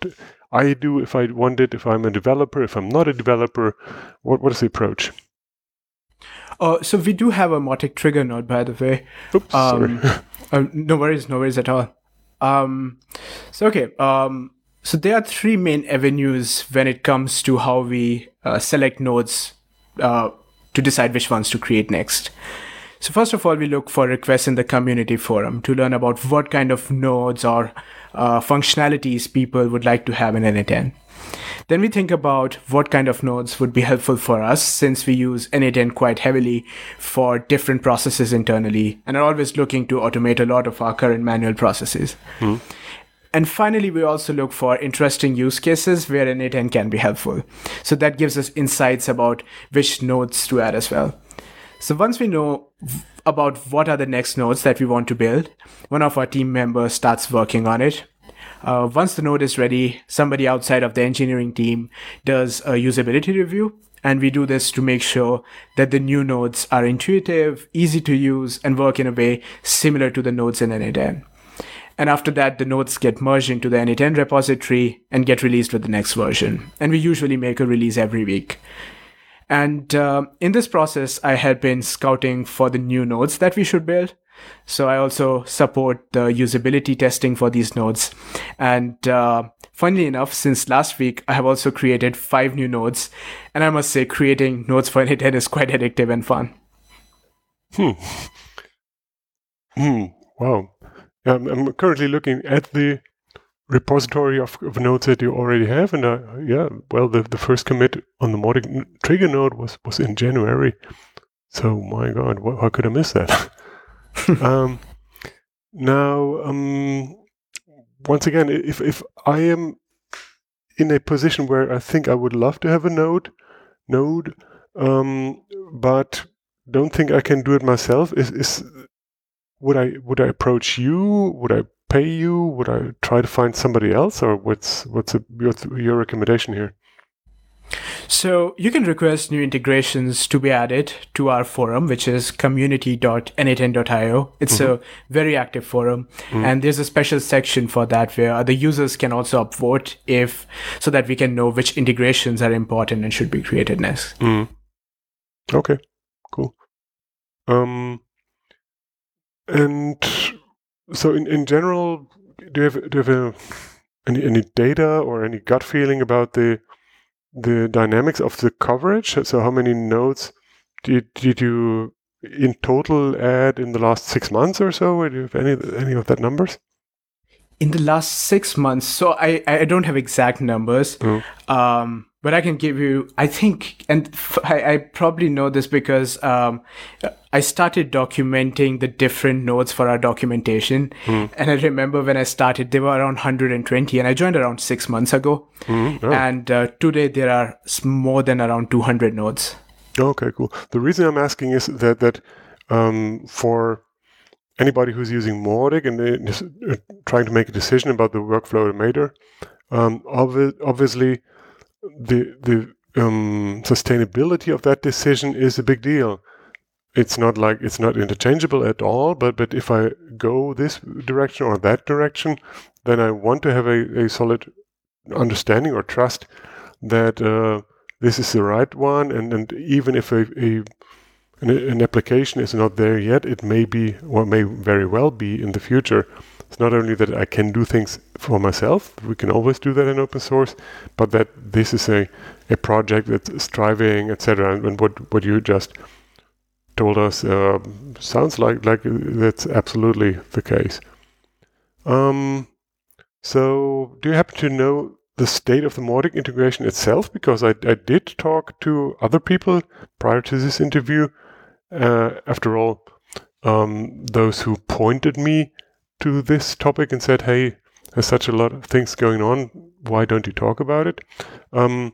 I do if I wanted? If I'm a developer, if I'm not a developer, what what is the approach?
Uh, so we do have a Mautic trigger node, by the way.
Oops, um, sorry. (laughs)
uh, no worries, no worries at all. Um, so okay, um, so there are three main avenues when it comes to how we uh, select nodes uh, to decide which ones to create next. So first of all, we look for requests in the community forum to learn about what kind of nodes or uh, functionalities people would like to have in n8n. Then we think about what kind of nodes would be helpful for us since we use n8n quite heavily for different processes internally and are always looking to automate a lot of our current manual processes. Mm. And finally, we also look for interesting use cases where n8n can be helpful. So that gives us insights about which nodes to add as well. So once we know about what are the next nodes that we want to build, one of our team members starts working on it. Uh, once the node is ready, somebody outside of the engineering team does a usability review. And we do this to make sure that the new nodes are intuitive, easy to use, and work in a way similar to the nodes in n8n. And after that, the nodes get merged into the n8n repository and get released with the next version. And we usually make a release every week. And uh, in this process, I have been scouting for the new nodes that we should build. So I also support the usability testing for these nodes. And uh, funnily enough, since last week, I have also created five new nodes. And I must say, creating nodes for n8n (laughs) is quite addictive and fun.
Hmm. Hmm. Wow. I'm, currently looking at the repository of, of, nodes that you already have, and uh, yeah, well, the, the first commit on the Mautic trigger node was was in January. So my God, what, how could I miss that? (laughs) (laughs) um, now, um, once again, if if I am in a position where I think I would love to have a node, node, um, but don't think I can do it myself. Is is would I would I approach you? Would I pay you? Would I try to find somebody else, or what's what's a, your your recommendation here?
So you can request new integrations to be added to our forum, which is community.n8n.io. It's mm-hmm. a very active forum, mm-hmm. and there's a special section for that where the users can also upvote if so that we can know which integrations are important and should be created next.
Mm-hmm. Okay, cool. Um, and so in, in general, do you have do you have a, any any data or any gut feeling about the the dynamics of the coverage. So how many nodes did, did you in total add in the last six months or so? Do you have any any of that numbers?
In the last six months, so I I don't have exact numbers. Mm. Um, but I can give you, I think, and I, I probably know this because um, I started documenting the different nodes for our documentation. Mm. And I remember when I started, they were around 120, and I joined around six months ago. Mm, oh. And uh, today there are more than around 200 nodes.
Okay, cool. The reason I'm asking is that that um, for anybody who's using Mautic and is (laughs) uh, trying to make a decision about the workflow automator, um, obvi- obviously the the um, sustainability of that decision is a big deal. It's not like it's not interchangeable at all, but but if I go this direction or that direction, then I want to have a, a solid understanding or trust that uh, this is the right one, and, and even if a, a an, an, application is not there yet, it may be or may very well be in the future. It's not only that I can do things for myself, we can always do that in open source, but that this is a, a project that's striving, etc. And, what, what you just told us uh, sounds like like that's absolutely the case. Um, so, do you happen to know the state of the Mautic integration itself? Because I, I did talk to other people prior to this interview. Uh, after all, um, those who pointed me to this topic and said, "Hey, there's such a lot of things going on. Why don't you talk about it?" Um,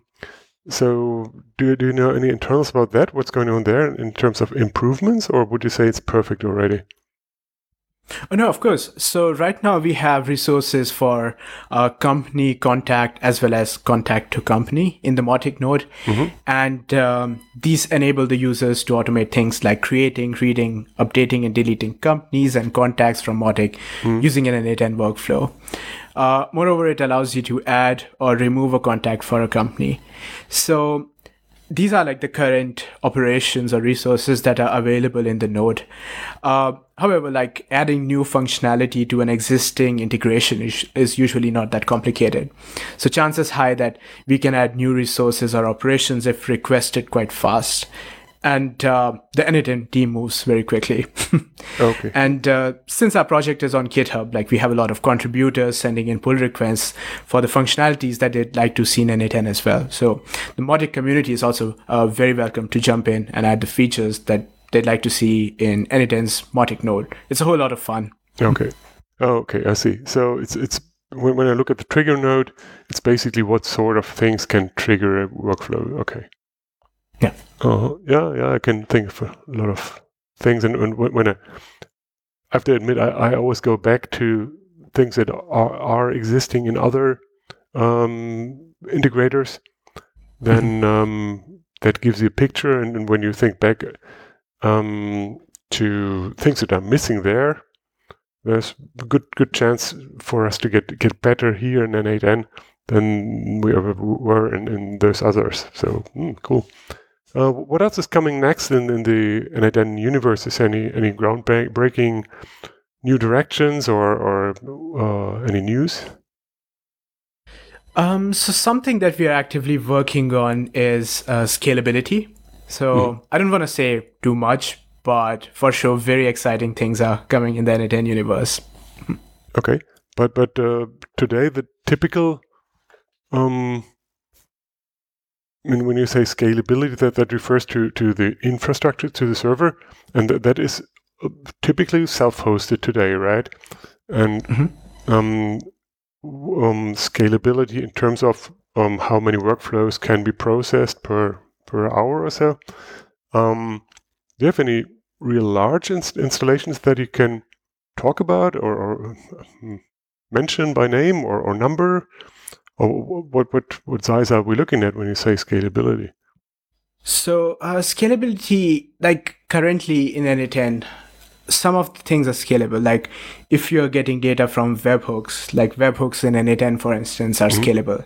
so, do do you know any internals about that? What's going on there in terms of improvements, or would you say it's perfect already?
Oh, no, of course. So right now we have resources for uh, company contact as well as contact to company in the Mautic node. Mm-hmm. And um, these enable the users to automate things like creating, reading, updating, and deleting companies and contacts from Mautic mm-hmm. using an N8N workflow. Uh, moreover, it allows you to add or remove a contact for a company. So these are like the current operations or resources that are available in the node. Uh, however, like adding new functionality to an existing integration is, is usually not that complicated. So chances high that we can add new resources or operations if requested quite fast and uh, the N8N team moves very quickly. (laughs) okay. And uh, since our project is on GitHub, like we have a lot of contributors sending in pull requests for the functionalities that they'd like to see in N8N as well. So the Mautic community is also uh, very welcome to jump in and add the features that they'd like to see in N8N's node. It's a whole lot of fun.
Okay. Oh, okay, I see. So it's it's when, when I look at the trigger node, it's basically what sort of things can trigger a workflow. Okay.
Yeah.
Oh, yeah, yeah. I can think of a lot of things, and, and when I, I have to admit, I, I always go back to things that are, are existing in other um, integrators. Then mm-hmm. um, that gives you a picture, and, and when you think back um, to things that are missing there, there's a good good chance for us to get get better here in N8N than we ever were in, in those others. So mm, cool. Uh, what else is coming next in, in the N8N universe? Is any any groundbreaking new directions or or uh, any news?
Um, so something that we are actively working on is uh, scalability. So mm. I don't want to say too much, but for sure, very exciting things are coming in the N8N universe.
Okay, but but uh, today the typical um, I mean, when you say scalability, that, that refers to, to the infrastructure, to the server, and th- that is uh, typically self-hosted today, right? And mm-hmm. um, um, scalability in terms of um, how many workflows can be processed per per hour or so. Um, do you have any real large inst- installations that you can talk about or, or um, mention by name or, or number? Or what, what, what size are we looking at when you say scalability?
So uh, scalability, like currently in n8n, some of the things are scalable. Like if you're getting data from webhooks, like webhooks in n8n, for instance, are mm-hmm. scalable.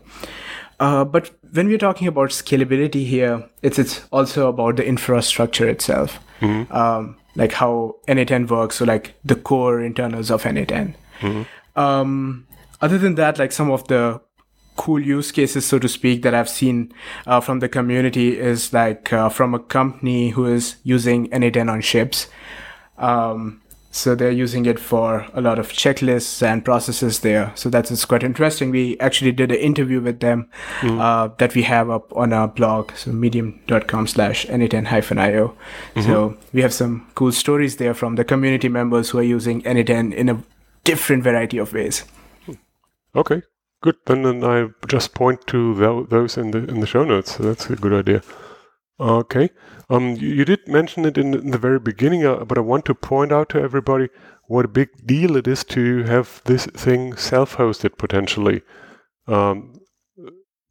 Uh, but when we're talking about scalability here, it's it's also about the infrastructure itself, mm-hmm. um, like how n8n works, so like the core internals of n8n. Mm-hmm. Um, other than that, like some of the cool use cases, so to speak, that I've seen uh, from the community is like uh, from a company who is using n8n on ships. Um, so they're using it for a lot of checklists and processes there. So that's quite interesting. We actually did an interview with them mm. uh, that we have up on our blog, so medium.com slash n8n-io. Mm-hmm. So we have some cool stories there from the community members who are using n8n in a different variety of ways.
Okay, good. Then, then I just point to those in the in the show notes. So that's a good idea. Okay. Um, you, you, did mention it in, in the very beginning, uh, but I want to point out to everybody what a big deal it is to have this thing self-hosted potentially. Um,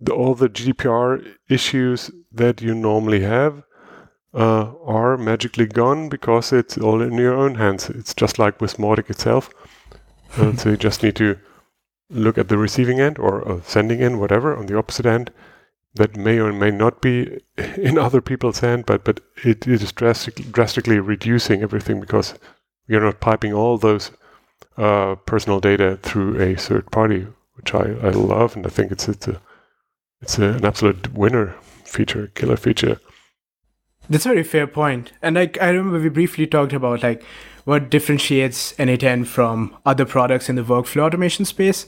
the, all the GDPR issues that you normally have uh, are magically gone because it's all in your own hands. It's just like with Mautic itself. (laughs) Uh, so you just need to look at the receiving end or sending end, whatever, on the opposite end that may or may not be (laughs) in other people's hand, but but it, it is drastic, drastically reducing everything because are not piping all those uh, personal data through a third party, which I, I love, and I think it's it's a it's a, an absolute winner feature, killer feature.
That's a very fair point, and like I remember we briefly talked about like what differentiates n8n from other products in the workflow automation space,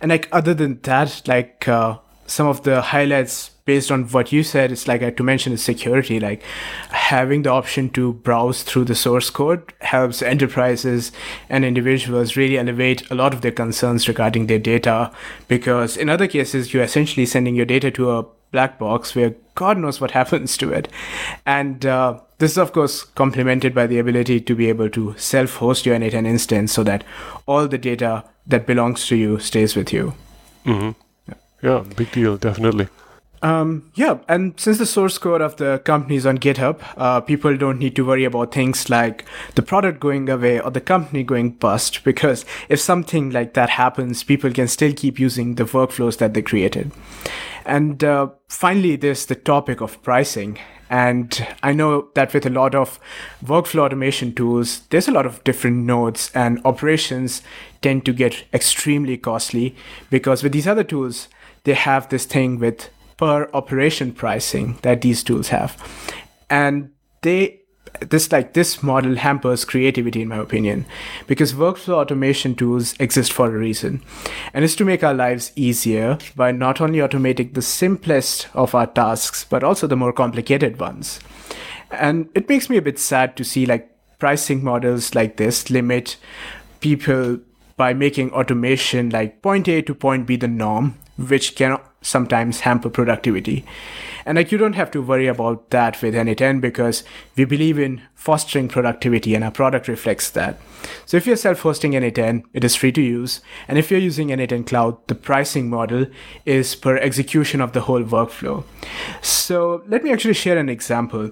and like other than that, like. Uh, some of the highlights based on what you said it's like uh, to mention is security like having the option to browse through the source code helps enterprises and individuals really elevate a lot of their concerns regarding their data because in other cases you're essentially sending your data to a black box where god knows what (laughs) happens to it and uh, this is of course complemented by the ability to be able to self-host your n8n instance so that all the data that belongs to you stays with you
mm-hmm. Yeah, big deal, definitely.
Um, yeah, and since the source code of the company is on GitHub, uh, people don't need to worry about things like the product going away or the company going bust, because if something like that happens, people can still keep using the workflows that they created. And uh, finally, there's the topic of pricing. And I know that with a lot of workflow automation tools, there's a lot of different nodes, and operations tend to get extremely costly because with these other tools, they have this thing with per operation pricing that these tools have. And they this like this model hampers creativity in my opinion because workflow automation tools exist for a reason and it's to make our lives easier by not only automating the simplest of our tasks but also the more complicated ones. And it makes me a bit sad to see like pricing models like this limit people by making automation like point a to point b the norm which can sometimes hamper productivity. And like you don't have to worry about that with n8n because we believe in fostering productivity and our product reflects that. So if you're self-hosting n8n, it is free to use. And if you're using n8n cloud, the pricing model is per execution of the whole workflow. So let me actually share an example.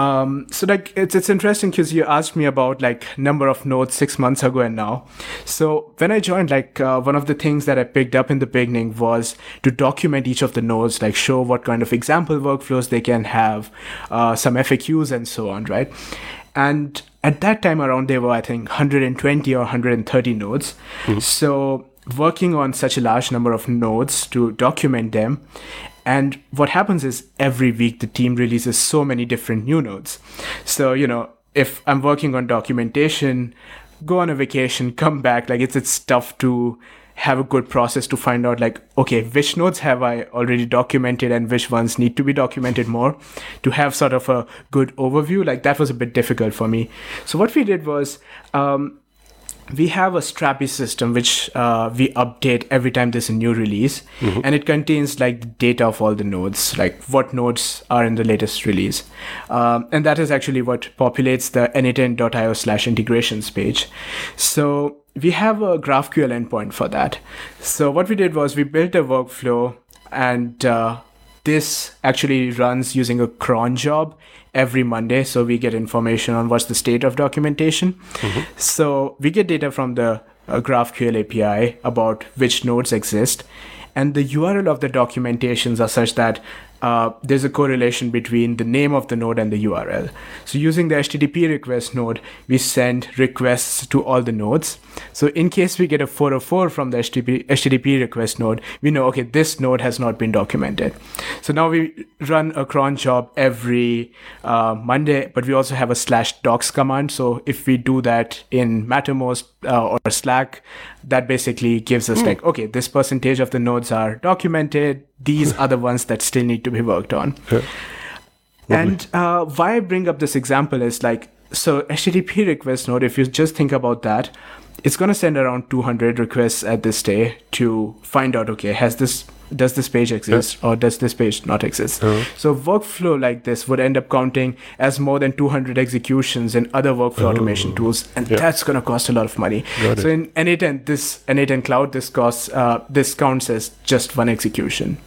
Um, so like it's it's interesting because you asked me about like number of nodes six months ago and now. So when I joined, like uh, one of the things that I picked up in the beginning was to document each of the nodes, like show what kind of example workflows they can have, uh, some FAQs and so on, right? And at that time around, there were I think 120 or 130 nodes. Mm-hmm. So working on such a large number of nodes to document them and what happens is every week the team releases so many different new nodes. So, you know, if I'm working on documentation, go on a vacation, (laughs) come back, like it's it's tough to have a good process to find out like okay which nodes have i already documented and which ones need to be documented more to have sort of a good overview like that was a bit difficult for me so what we did was um, we have a Strapi system which uh, we update every time there's a new release, and it contains like the data of all the nodes, like what nodes are in the latest release, um, and that is actually what populates the n8n.io slash integrations page. So we have a GraphQL endpoint for that. So what we did was we built a workflow, and uh, this actually runs using a cron job every Monday. So we get information on what's the state of documentation. So we get data from the uh, GraphQL API about which nodes exist. And the URL of the documentations are such that uh, there's a correlation between the name of the node and the URL. So using the HTTP request node, we send requests to all the nodes. So in case we get a 404 from the HTTP, HTTP request node, we know, okay, this node has not been documented. So now we run a cron job every uh, Monday, but we also have a slash docs command. So if we do that in Mattermost uh, or Slack, that basically gives us like, okay, this percentage of the nodes are documented. These are the ones that still need to be worked on. And uh, why I bring up this example is like, so HTTP request node, if you just think about that, it's going to send around 200 requests at this day to find out, okay, has this, does this page exist or does this page not exist? So workflow like this would end up counting as more than 200 executions in other workflow automation tools. And that's going to cost a lot of money.
Got
So
it.
in N8N, this N8N cloud, this costs, uh, this counts as just one execution.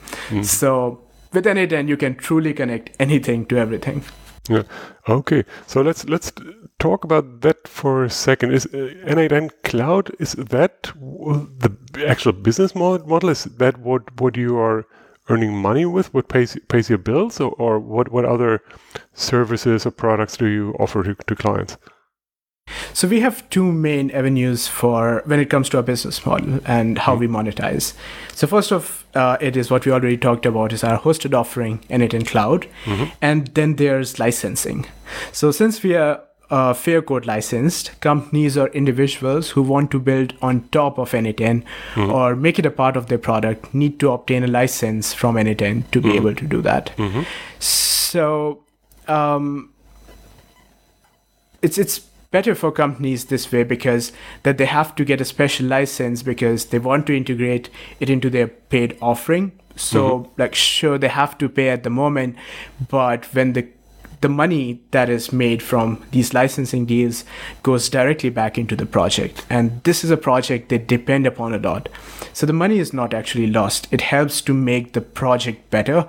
So with N8N, you can truly connect anything to everything.
Yeah. Okay. So let's let's talk about that for a second. Is uh, N8N Cloud is that w- the actual business mod- model? Is that what what you are earning money with? What pays pays your bills, or, or what what other services or products do you offer to, to clients?
So we have two main avenues for when it comes to our business model and how we monetize. So first of uh, it is what we already talked about is our hosted offering N8N Cloud, and then there's licensing. So since we are uh, fair code licensed, companies or individuals who want to build on top of N8N or make it a part of their product need to obtain a license from N8N to be able to do that. So um, it's it's better for companies this way because that they have to get a special license because they want to integrate it into their paid offering. So mm-hmm. like sure they have to pay at the moment but when the the money that is made from these licensing deals goes directly back into the project. And this is a project they depend upon a lot. So the money is not actually lost. It helps to make the project better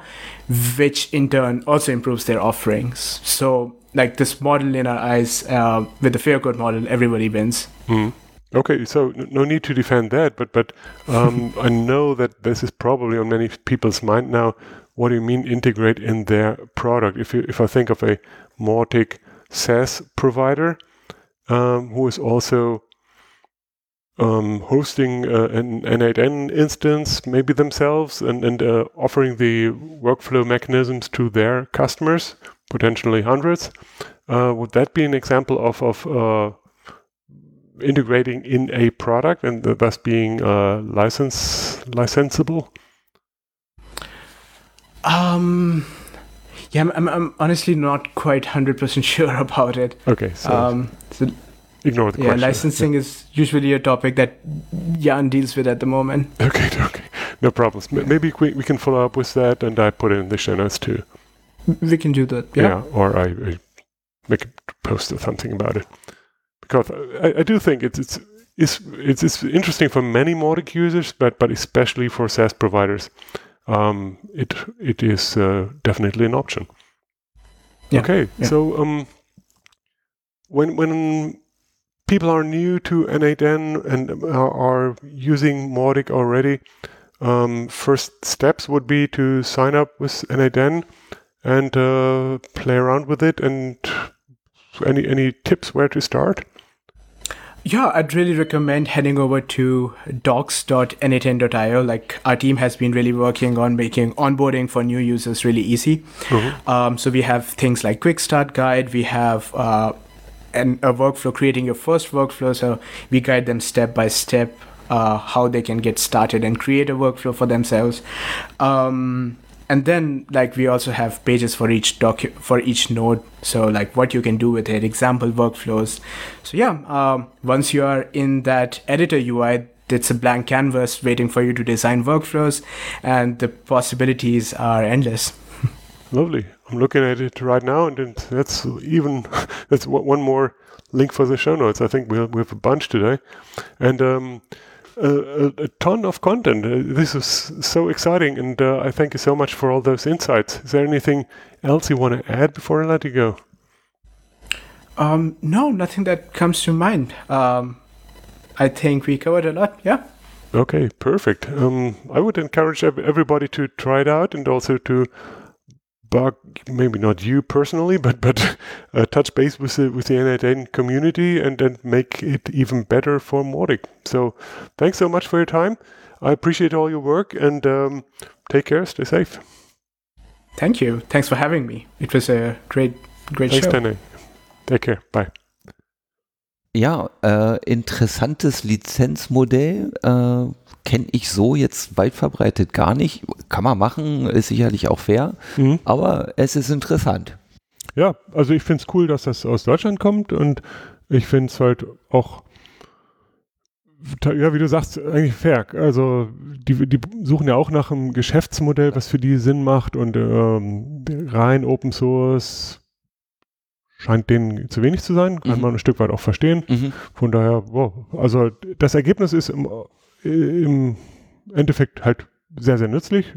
which in turn also improves their offerings. So like this model in our eyes uh, with the fair code model everybody wins
Okay, so no need to defend that, but but um, (laughs) I know that this is probably on many people's mind now. What do you mean integrate in their product? If you if I think of a Mautic SaaS provider um, who is also um, hosting uh, an N8N instance, maybe themselves, and and uh, offering the workflow mechanisms to their customers, potentially hundreds, uh, would that be an example of of uh, integrating in a product and thus being uh, license licensable?
um yeah i'm, I'm, I'm honestly not quite 100% (laughs) sure about it
Okay, so
um so
ignore the
yeah
question.
licensing is usually a topic that jan deals with at the moment (laughs)
Okay, okay, no problems. M- Maybe we, we can follow up with that, and I put it in the show notes too.
We can do that yeah,
or I, I make a post or something about it because I, I do think it's it's it's it's, it's interesting for many Mautic users, but but especially for SaaS providers, um, it it is uh, definitely an option.
Yeah,
Okay,
yeah.
so um, when when people are new to N8N and are, are using Mautic already, um, first steps would be to sign up with N8N and uh, play around with it. And any any tips where to start?
Yeah, I'd really recommend heading over to docs.n8n.io. Like our team has been really working on making onboarding for new users really easy. Um, so we have things like quick start guide. We have uh, an, a workflow creating your first workflow. So we guide them step by step uh, how they can get started and create a workflow for themselves. Um, and then like we also have pages for each doc for each node. So like what you can do with it example workflows. So yeah um, once you are in that editor ui it's a blank canvas waiting for you to design workflows and the possibilities are endless.
Lovely. I'm looking at it right now and that's even (laughs) that's one more link for the show notes. I think we have, we have a bunch today. And um, a, a, ton of content. Uh, this is so exciting, and uh, I thank you so much for all those insights. Is there anything else you want to add before I let you go?
Um, no, nothing that comes to mind. Um, I think we covered a lot. Yeah.
Okay, perfect. Um, I would encourage everybody to try it out and also to maybe not you personally, but but uh, touch base with the with the N8N community and and make it even better for Mautic. So thanks so much for your time. I appreciate all your work and um, take care. Stay safe.
Thank you. Thanks for having me. It was a great great
thanks,
show.
Tanay. Take care. Bye.
Ja, äh, interessantes Lizenzmodell. Äh, Kenne ich so jetzt weit verbreitet gar nicht. Kann man machen, ist sicherlich auch fair, mhm. aber es ist interessant.
Ja, also ich finde es cool, dass das aus Deutschland kommt und ich finde es halt auch, ja, wie du sagst, eigentlich fair. Also die, die suchen ja auch nach einem Geschäftsmodell, was für die Sinn macht und ähm, rein Open Source scheint denen zu wenig zu sein, kann mhm. man ein Stück weit auch verstehen. Mhm. Von daher, wow, also das Ergebnis ist im, im Endeffekt halt sehr, sehr nützlich.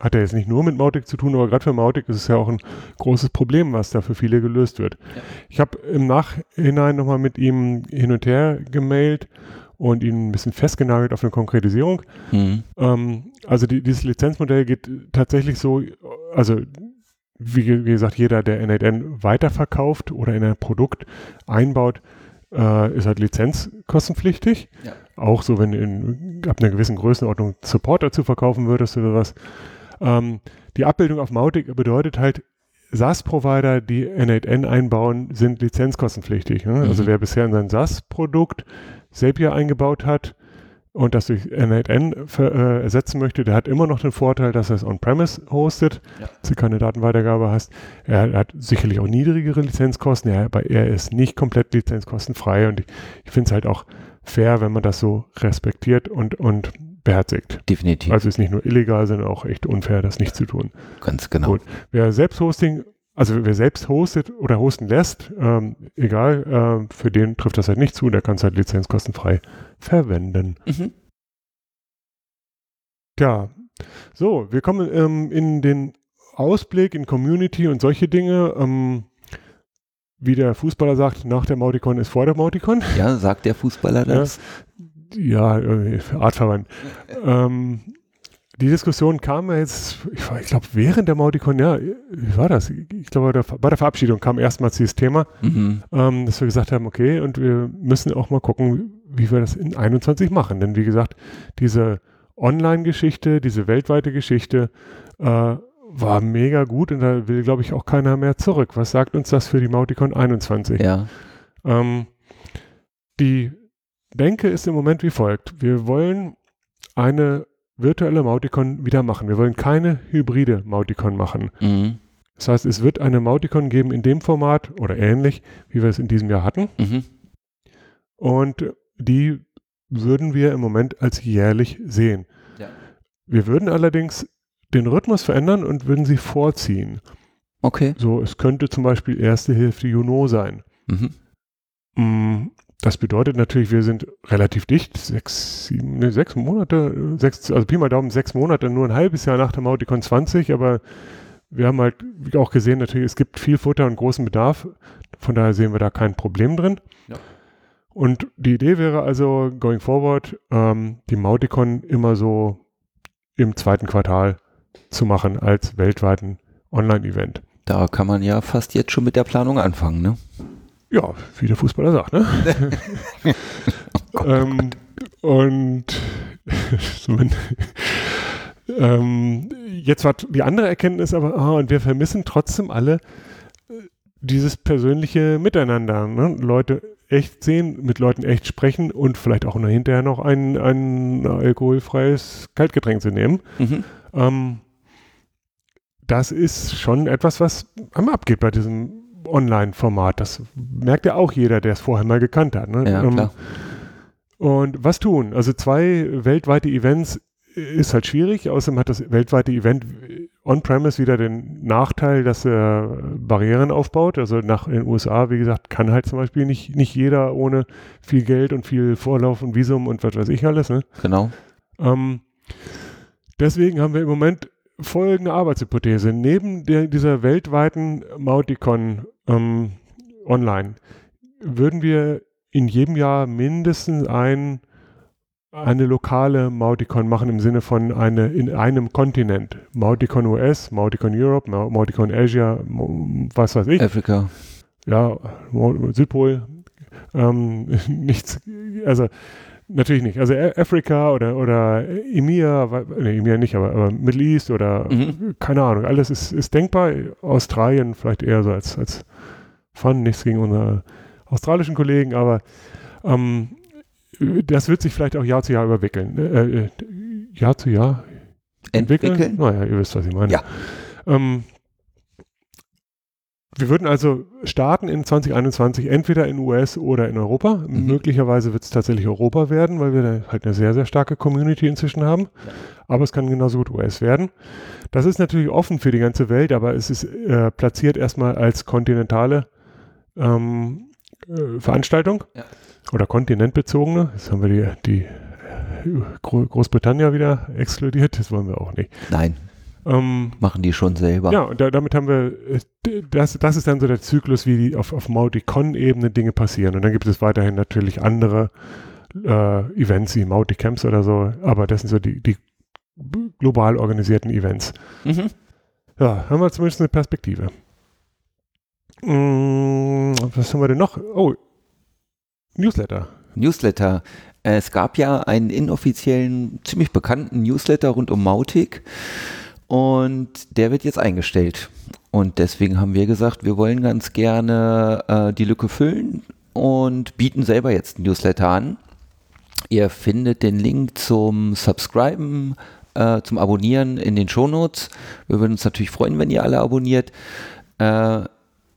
Hat ja jetzt nicht nur mit Mautic zu tun, aber gerade für Mautic ist es ja auch ein großes Problem, was da für viele gelöst wird. Ja. Ich habe im Nachhinein nochmal mit ihm hin und her gemailt und ihn ein bisschen festgenagelt auf eine Konkretisierung. Mhm. Ähm, also die, dieses Lizenzmodell geht tatsächlich so, also wie, gesagt, jeder, der N8N weiterverkauft oder in ein Produkt einbaut, äh, ist halt lizenzkostenpflichtig. Ja. Auch so, wenn in, ab einer gewissen Größenordnung Support dazu verkaufen würdest oder was. Ähm, die Abbildung auf Mautic bedeutet halt, SaaS-Provider, die N8N einbauen, sind lizenzkostenpflichtig. Ne? Also mhm. Also wer bisher in sein SaaS-Produkt Zapier eingebaut hat, und das durch N8N für, äh, ersetzen möchte, der hat immer noch den Vorteil, dass er es on-premise hostet, ja. dass du keine Datenweitergabe hast. Er, hat sicherlich auch niedrigere Lizenzkosten, ja, aber er ist nicht komplett lizenzkostenfrei und ich, ich finde es halt auch fair, wenn man das so respektiert und, und beherzigt.
Definitiv.
Also ist nicht nur illegal, sondern auch echt unfair, das nicht zu tun.
Ganz genau. Gut.
Wer Selbsthosting also wer selbst hostet oder hosten lässt, ähm, egal, äh, für den trifft das halt nicht zu, der kann es halt lizenzkostenfrei verwenden. Mhm. Tja, so, wir kommen ähm, in den Ausblick in Community und solche Dinge. Ähm, wie der Fußballer sagt, nach der Mauticon ist vor der Mauticon.
Ja, sagt der Fußballer das?
Ja, ja artverwandt. (laughs) ähm, die Diskussion kam ja jetzt, ich, ich glaube, während der Mauticon, ja, wie war das? Ich glaube, bei der Verabschiedung kam erstmals dieses Thema, mhm. ähm, dass wir gesagt haben, okay, und wir müssen auch mal gucken, wie wir das in 21 machen. Denn wie gesagt, diese Online-Geschichte, diese weltweite Geschichte äh, war mega gut und da will, glaube ich, auch keiner mehr zurück. Was sagt uns das für die Mauticon 21?
Ja.
Ähm, die Denke ist im Moment wie folgt. Wir wollen eine virtuelle Mauticon wieder machen. Wir wollen keine hybride Mauticon machen. Mhm. Das heißt, es wird eine Mauticon geben in dem Format oder ähnlich, wie wir es in diesem Jahr hatten. Mhm. Und die würden wir im Moment als jährlich sehen. Ja. Wir würden allerdings den Rhythmus verändern und würden sie vorziehen.
Okay.
So, es könnte zum Beispiel erste Hälfte Juni sein. Mhm. Das bedeutet natürlich, wir sind relativ dicht, sechs, sieben, nee, sechs Monate, sechs, also Pi mal Daumen, sechs Monate, nur ein halbes Jahr nach der Mauticon 20, aber wir haben halt auch gesehen, natürlich, es gibt viel Futter und großen Bedarf, von daher sehen wir da kein Problem drin. Ja. Und die Idee wäre also, going forward, ähm, die Mauticon immer so im zweiten Quartal zu machen als weltweiten Online-Event.
Da kann man ja fast jetzt schon mit der Planung anfangen, ne?
Ja, wie der Fußballer sagt, ne? (laughs) oh ähm, und (laughs) ähm, jetzt war die andere Erkenntnis aber, oh, und wir vermissen trotzdem alle äh, dieses persönliche Miteinander. Ne? Leute echt sehen, mit Leuten echt sprechen und vielleicht auch hinterher noch ein, ein alkoholfreies Kaltgetränk zu nehmen. Mhm. Ähm, das ist schon etwas, was am abgeht bei diesem Online-Format. Das merkt ja auch jeder, der es vorher mal gekannt hat. Ne?
Ja,
Ähm,
klar.
Und was tun? Also zwei weltweite Events ist halt schwierig. Außerdem hat das weltweite Event on-premise wieder den Nachteil, dass er Barrieren aufbaut. Also nach in den USA, wie gesagt, kann halt zum Beispiel nicht, nicht jeder ohne viel Geld und viel Vorlauf und Visum und was weiß ich alles. Ne?
Genau.
Ähm, deswegen haben wir im Moment folgende Arbeitshypothese. Neben der, dieser weltweiten Mauticon ähm, online würden wir in jedem Jahr mindestens ein, eine lokale Mauticon machen im Sinne von eine in einem Kontinent. Mauticon US, Mauticon Europe, Mau- Mauticon Asia, was weiß ich
Afrika.
ja, Südpol, ähm, (laughs) nichts, also natürlich nicht. Also Afrika oder, oder EMEA, nee, EMEA nicht, aber, aber Middle East oder
Mhm.
keine Ahnung, alles ist, ist denkbar. Australien vielleicht eher so als, als Fun, nichts gegen unsere australischen Kollegen, aber ähm, das wird sich vielleicht auch Jahr zu Jahr überwickeln. Äh, äh, Jahr zu Jahr
Entwickeln.
Naja, ihr wisst, was ich meine.
Ja.
Ähm, wir würden also starten in 2021 entweder in US oder in Europa.
Mhm.
Möglicherweise wird es tatsächlich Europa werden, weil wir da halt eine sehr, sehr starke Community inzwischen haben. Aber es kann genauso gut US werden. Das ist natürlich offen für die ganze Welt, aber es ist äh, platziert erstmal als kontinentale ähm, äh, Veranstaltung
Ja.
oder kontinentbezogene. Jetzt haben wir die, die Gro Großbritannia wieder exkludiert. Das wollen wir auch nicht.
Nein,
Ähm,
machen die schon selber.
ja, und da, damit haben wir, äh, das, das ist dann so der Zyklus, wie die auf, auf Mauticon-Ebene Dinge passieren. Und dann gibt es weiterhin natürlich andere äh, Events wie Mauticamps oder so, aber das sind so die, die global organisierten Events.
Mhm.
Ja, haben wir zumindest eine Perspektive. Mm, was haben wir denn noch? Oh, Newsletter.
Newsletter. Es gab ja einen inoffiziellen, ziemlich bekannten Newsletter rund um Mautic und der wird jetzt eingestellt. Und deswegen haben wir gesagt, wir wollen ganz gerne äh, die Lücke füllen und bieten selber jetzt einen Newsletter an. Ihr findet den Link zum Subscriben, äh, zum Abonnieren in den Shownotes. Wir würden uns natürlich freuen, wenn ihr alle abonniert. Äh,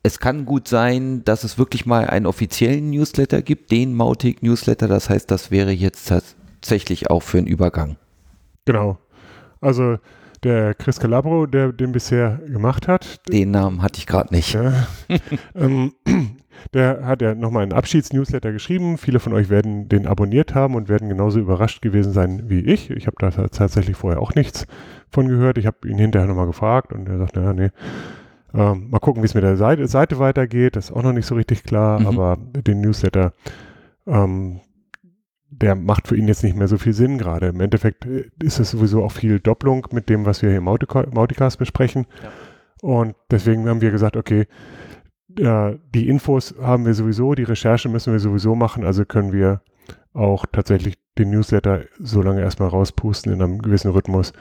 es kann gut sein, dass es wirklich mal einen offiziellen Newsletter gibt, den Mautic Newsletter. Das heißt, das wäre jetzt tatsächlich auch für einen Übergang.
Genau. Also der Chris Calabro, der den bisher gemacht hat,
Den Namen hatte ich gerade nicht.
Ja. (laughs) ähm, der hat ja nochmal einen Abschiedsnewsletter geschrieben. Viele von euch werden den abonniert haben und werden genauso überrascht gewesen sein wie ich. Ich habe da tatsächlich vorher auch nichts von gehört. Ich habe ihn hinterher nochmal gefragt und er sagt, naja, nee. Ähm, mal gucken, wie es mit der Seite, Seite weitergeht. Das ist auch noch nicht so richtig klar,
Mhm.
aber den Newsletter, ähm, der macht für ihn jetzt nicht mehr so viel Sinn gerade. Im Endeffekt äh, ist es sowieso auch viel Doppelung mit dem, was wir hier im Mautica- Mauticast besprechen. Und deswegen haben wir gesagt, okay, äh, die Infos haben wir sowieso, die Recherche müssen wir sowieso machen, also können wir auch tatsächlich den Newsletter so lange erstmal rauspusten in einem gewissen Rhythmus,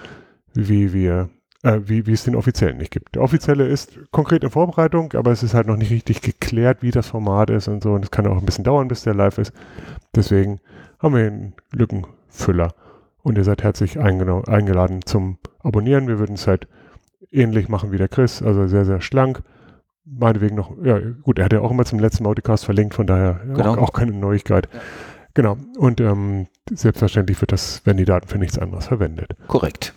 wie wir, äh, wie, wie es den offiziellen nicht gibt. Der offizielle ist konkret in Vorbereitung, aber es ist halt noch nicht richtig geklärt, wie das Format ist und so. Und es kann auch ein bisschen dauern, bis der live ist. Deswegen haben wir einen Lückenfüller. Und ihr seid herzlich eingeladen zum Abonnieren. Wir würden es halt ähnlich machen wie der Chris, also sehr, sehr schlank. Meinetwegen noch, ja gut, er hat ja auch immer zum letzten Auticast verlinkt, von daher
Genau.
auch, auch keine Neuigkeit. Genau. Und ähm, selbstverständlich wird das, werden die Daten für nichts anderes verwendet.
Korrekt.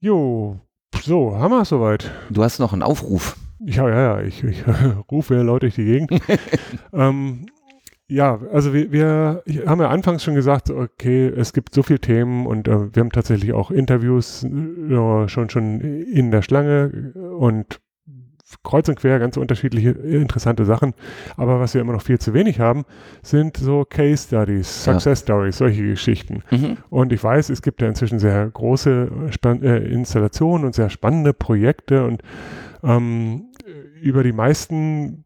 Jo, so, haben wir es soweit.
Du hast noch einen Aufruf.
Ja, ja, ja, ich, ich (laughs) rufe ja laut durch die Gegend. (laughs) ähm, ja, also wir, wir haben ja anfangs schon gesagt, okay, es gibt so viele Themen und äh, wir haben tatsächlich auch Interviews äh, schon, schon in der Schlange und kreuz und quer ganz unterschiedliche interessante Sachen. Aber was wir immer noch viel zu wenig haben, sind so Case Studies,
Ja.
Success Stories, solche Geschichten.
Mhm.
Und ich weiß, es gibt ja inzwischen sehr große Span äh, Installationen und sehr spannende Projekte und ähm, über die meisten,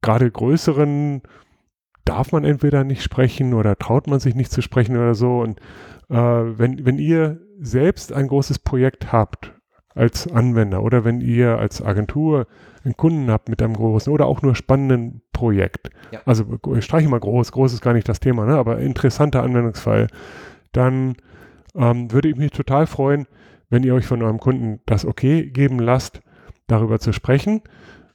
gerade größeren, darf man entweder nicht sprechen oder traut man sich nicht zu sprechen oder so. Und äh, wenn, wenn ihr selbst ein großes Projekt habt als Anwender oder wenn ihr als Agentur einen Kunden habt mit einem großen oder auch nur spannenden Projekt,
Ja.
also ich streiche mal groß, groß ist gar nicht das Thema, ne? aber interessanter Anwendungsfall, dann ähm, würde ich mich total freuen, wenn ihr euch von eurem Kunden das okay geben lasst, darüber zu sprechen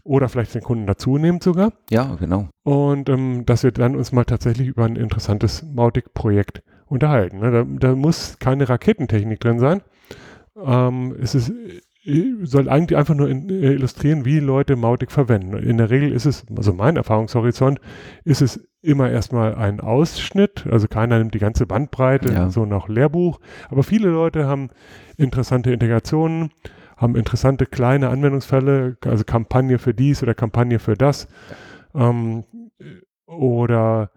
oder vielleicht den Kunden dazu nehmt sogar.
Ja, genau.
Und ähm, dass wir dann uns mal tatsächlich über ein interessantes Mautic-Projekt unterhalten. Ne? Da, da, muss keine Raketentechnik drin sein. Ähm, es ist, äh, soll eigentlich einfach nur in, äh, illustrieren, wie Leute Mautic verwenden. In der Regel ist es, also mein Erfahrungshorizont, ist es immer erstmal ein Ausschnitt, also keiner nimmt die ganze Bandbreite, ja. so nach Lehrbuch, aber viele Leute haben interessante Integrationen, haben interessante kleine Anwendungsfälle, also Kampagne für dies oder Kampagne für das. Ähm, oder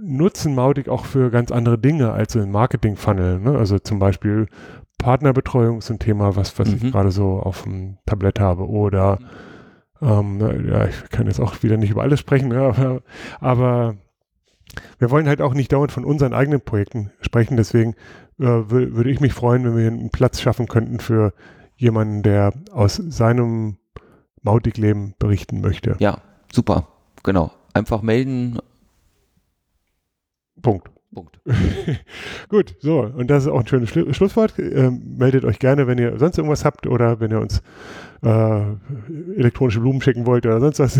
nutzen Mautic auch für ganz andere Dinge als so ein Marketing-Funnel. Ne? Also zum Beispiel Partnerbetreuung ist ein Thema, was, was mhm. ich gerade so auf dem Tablett habe. Oder ähm, ja, ich kann jetzt auch wieder nicht über alles sprechen, ja, aber, aber, wir wollen halt auch nicht dauernd von unseren eigenen Projekten sprechen. Deswegen äh, würde ich mich freuen, wenn wir einen Platz schaffen könnten für jemanden, der aus seinem Mautic-Leben berichten möchte.
Ja, super. Genau. Einfach melden.
Punkt. Punkt. (laughs) Gut, so, und das ist auch ein schönes Schlu Schlusswort. Ähm, meldet euch gerne, wenn ihr sonst irgendwas habt oder wenn ihr uns äh, elektronische Blumen schicken wollt oder sonst was.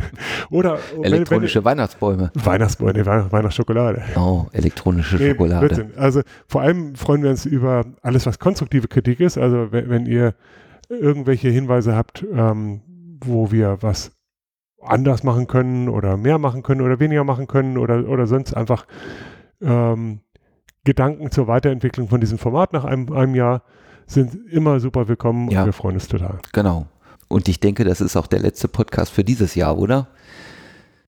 (laughs)
oder elektronische wenn, wenn Weihnachtsbäume.
Weihnachtsbäume, nee, Weihnachtsschokolade.
Oh, elektronische nee, Schokolade. Blödsinn.
Also vor allem freuen wir uns über alles, was konstruktive Kritik ist. Also wenn, wenn ihr irgendwelche Hinweise habt, ähm, wo wir was anders machen können oder mehr machen können oder weniger machen können oder, oder sonst einfach ähm, Gedanken zur Weiterentwicklung von diesem Format nach einem, einem Jahr sind immer super willkommen
ja.
und wir freuen uns total.
Genau. Und ich denke, das ist auch der letzte Podcast für dieses Jahr, oder?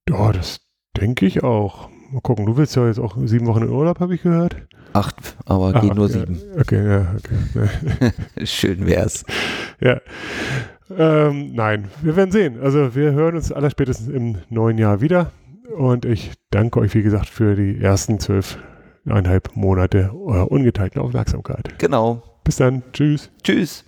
Ja, das denke ich auch. Mal gucken, du willst ja jetzt auch sieben Wochen in Urlaub, habe ich gehört.
Acht, aber Ach, gehen nur sieben.
Okay, ja, okay. (laughs)
Schön wär's.
Ja. Ähm, nein, wir werden sehen. Also wir hören uns allerspätestens im neuen Jahr wieder. Und ich danke euch, wie gesagt, für die ersten zwölfeinhalb Monate eurer ungeteilten Aufmerksamkeit.
Genau.
Bis dann. Tschüss.
Tschüss.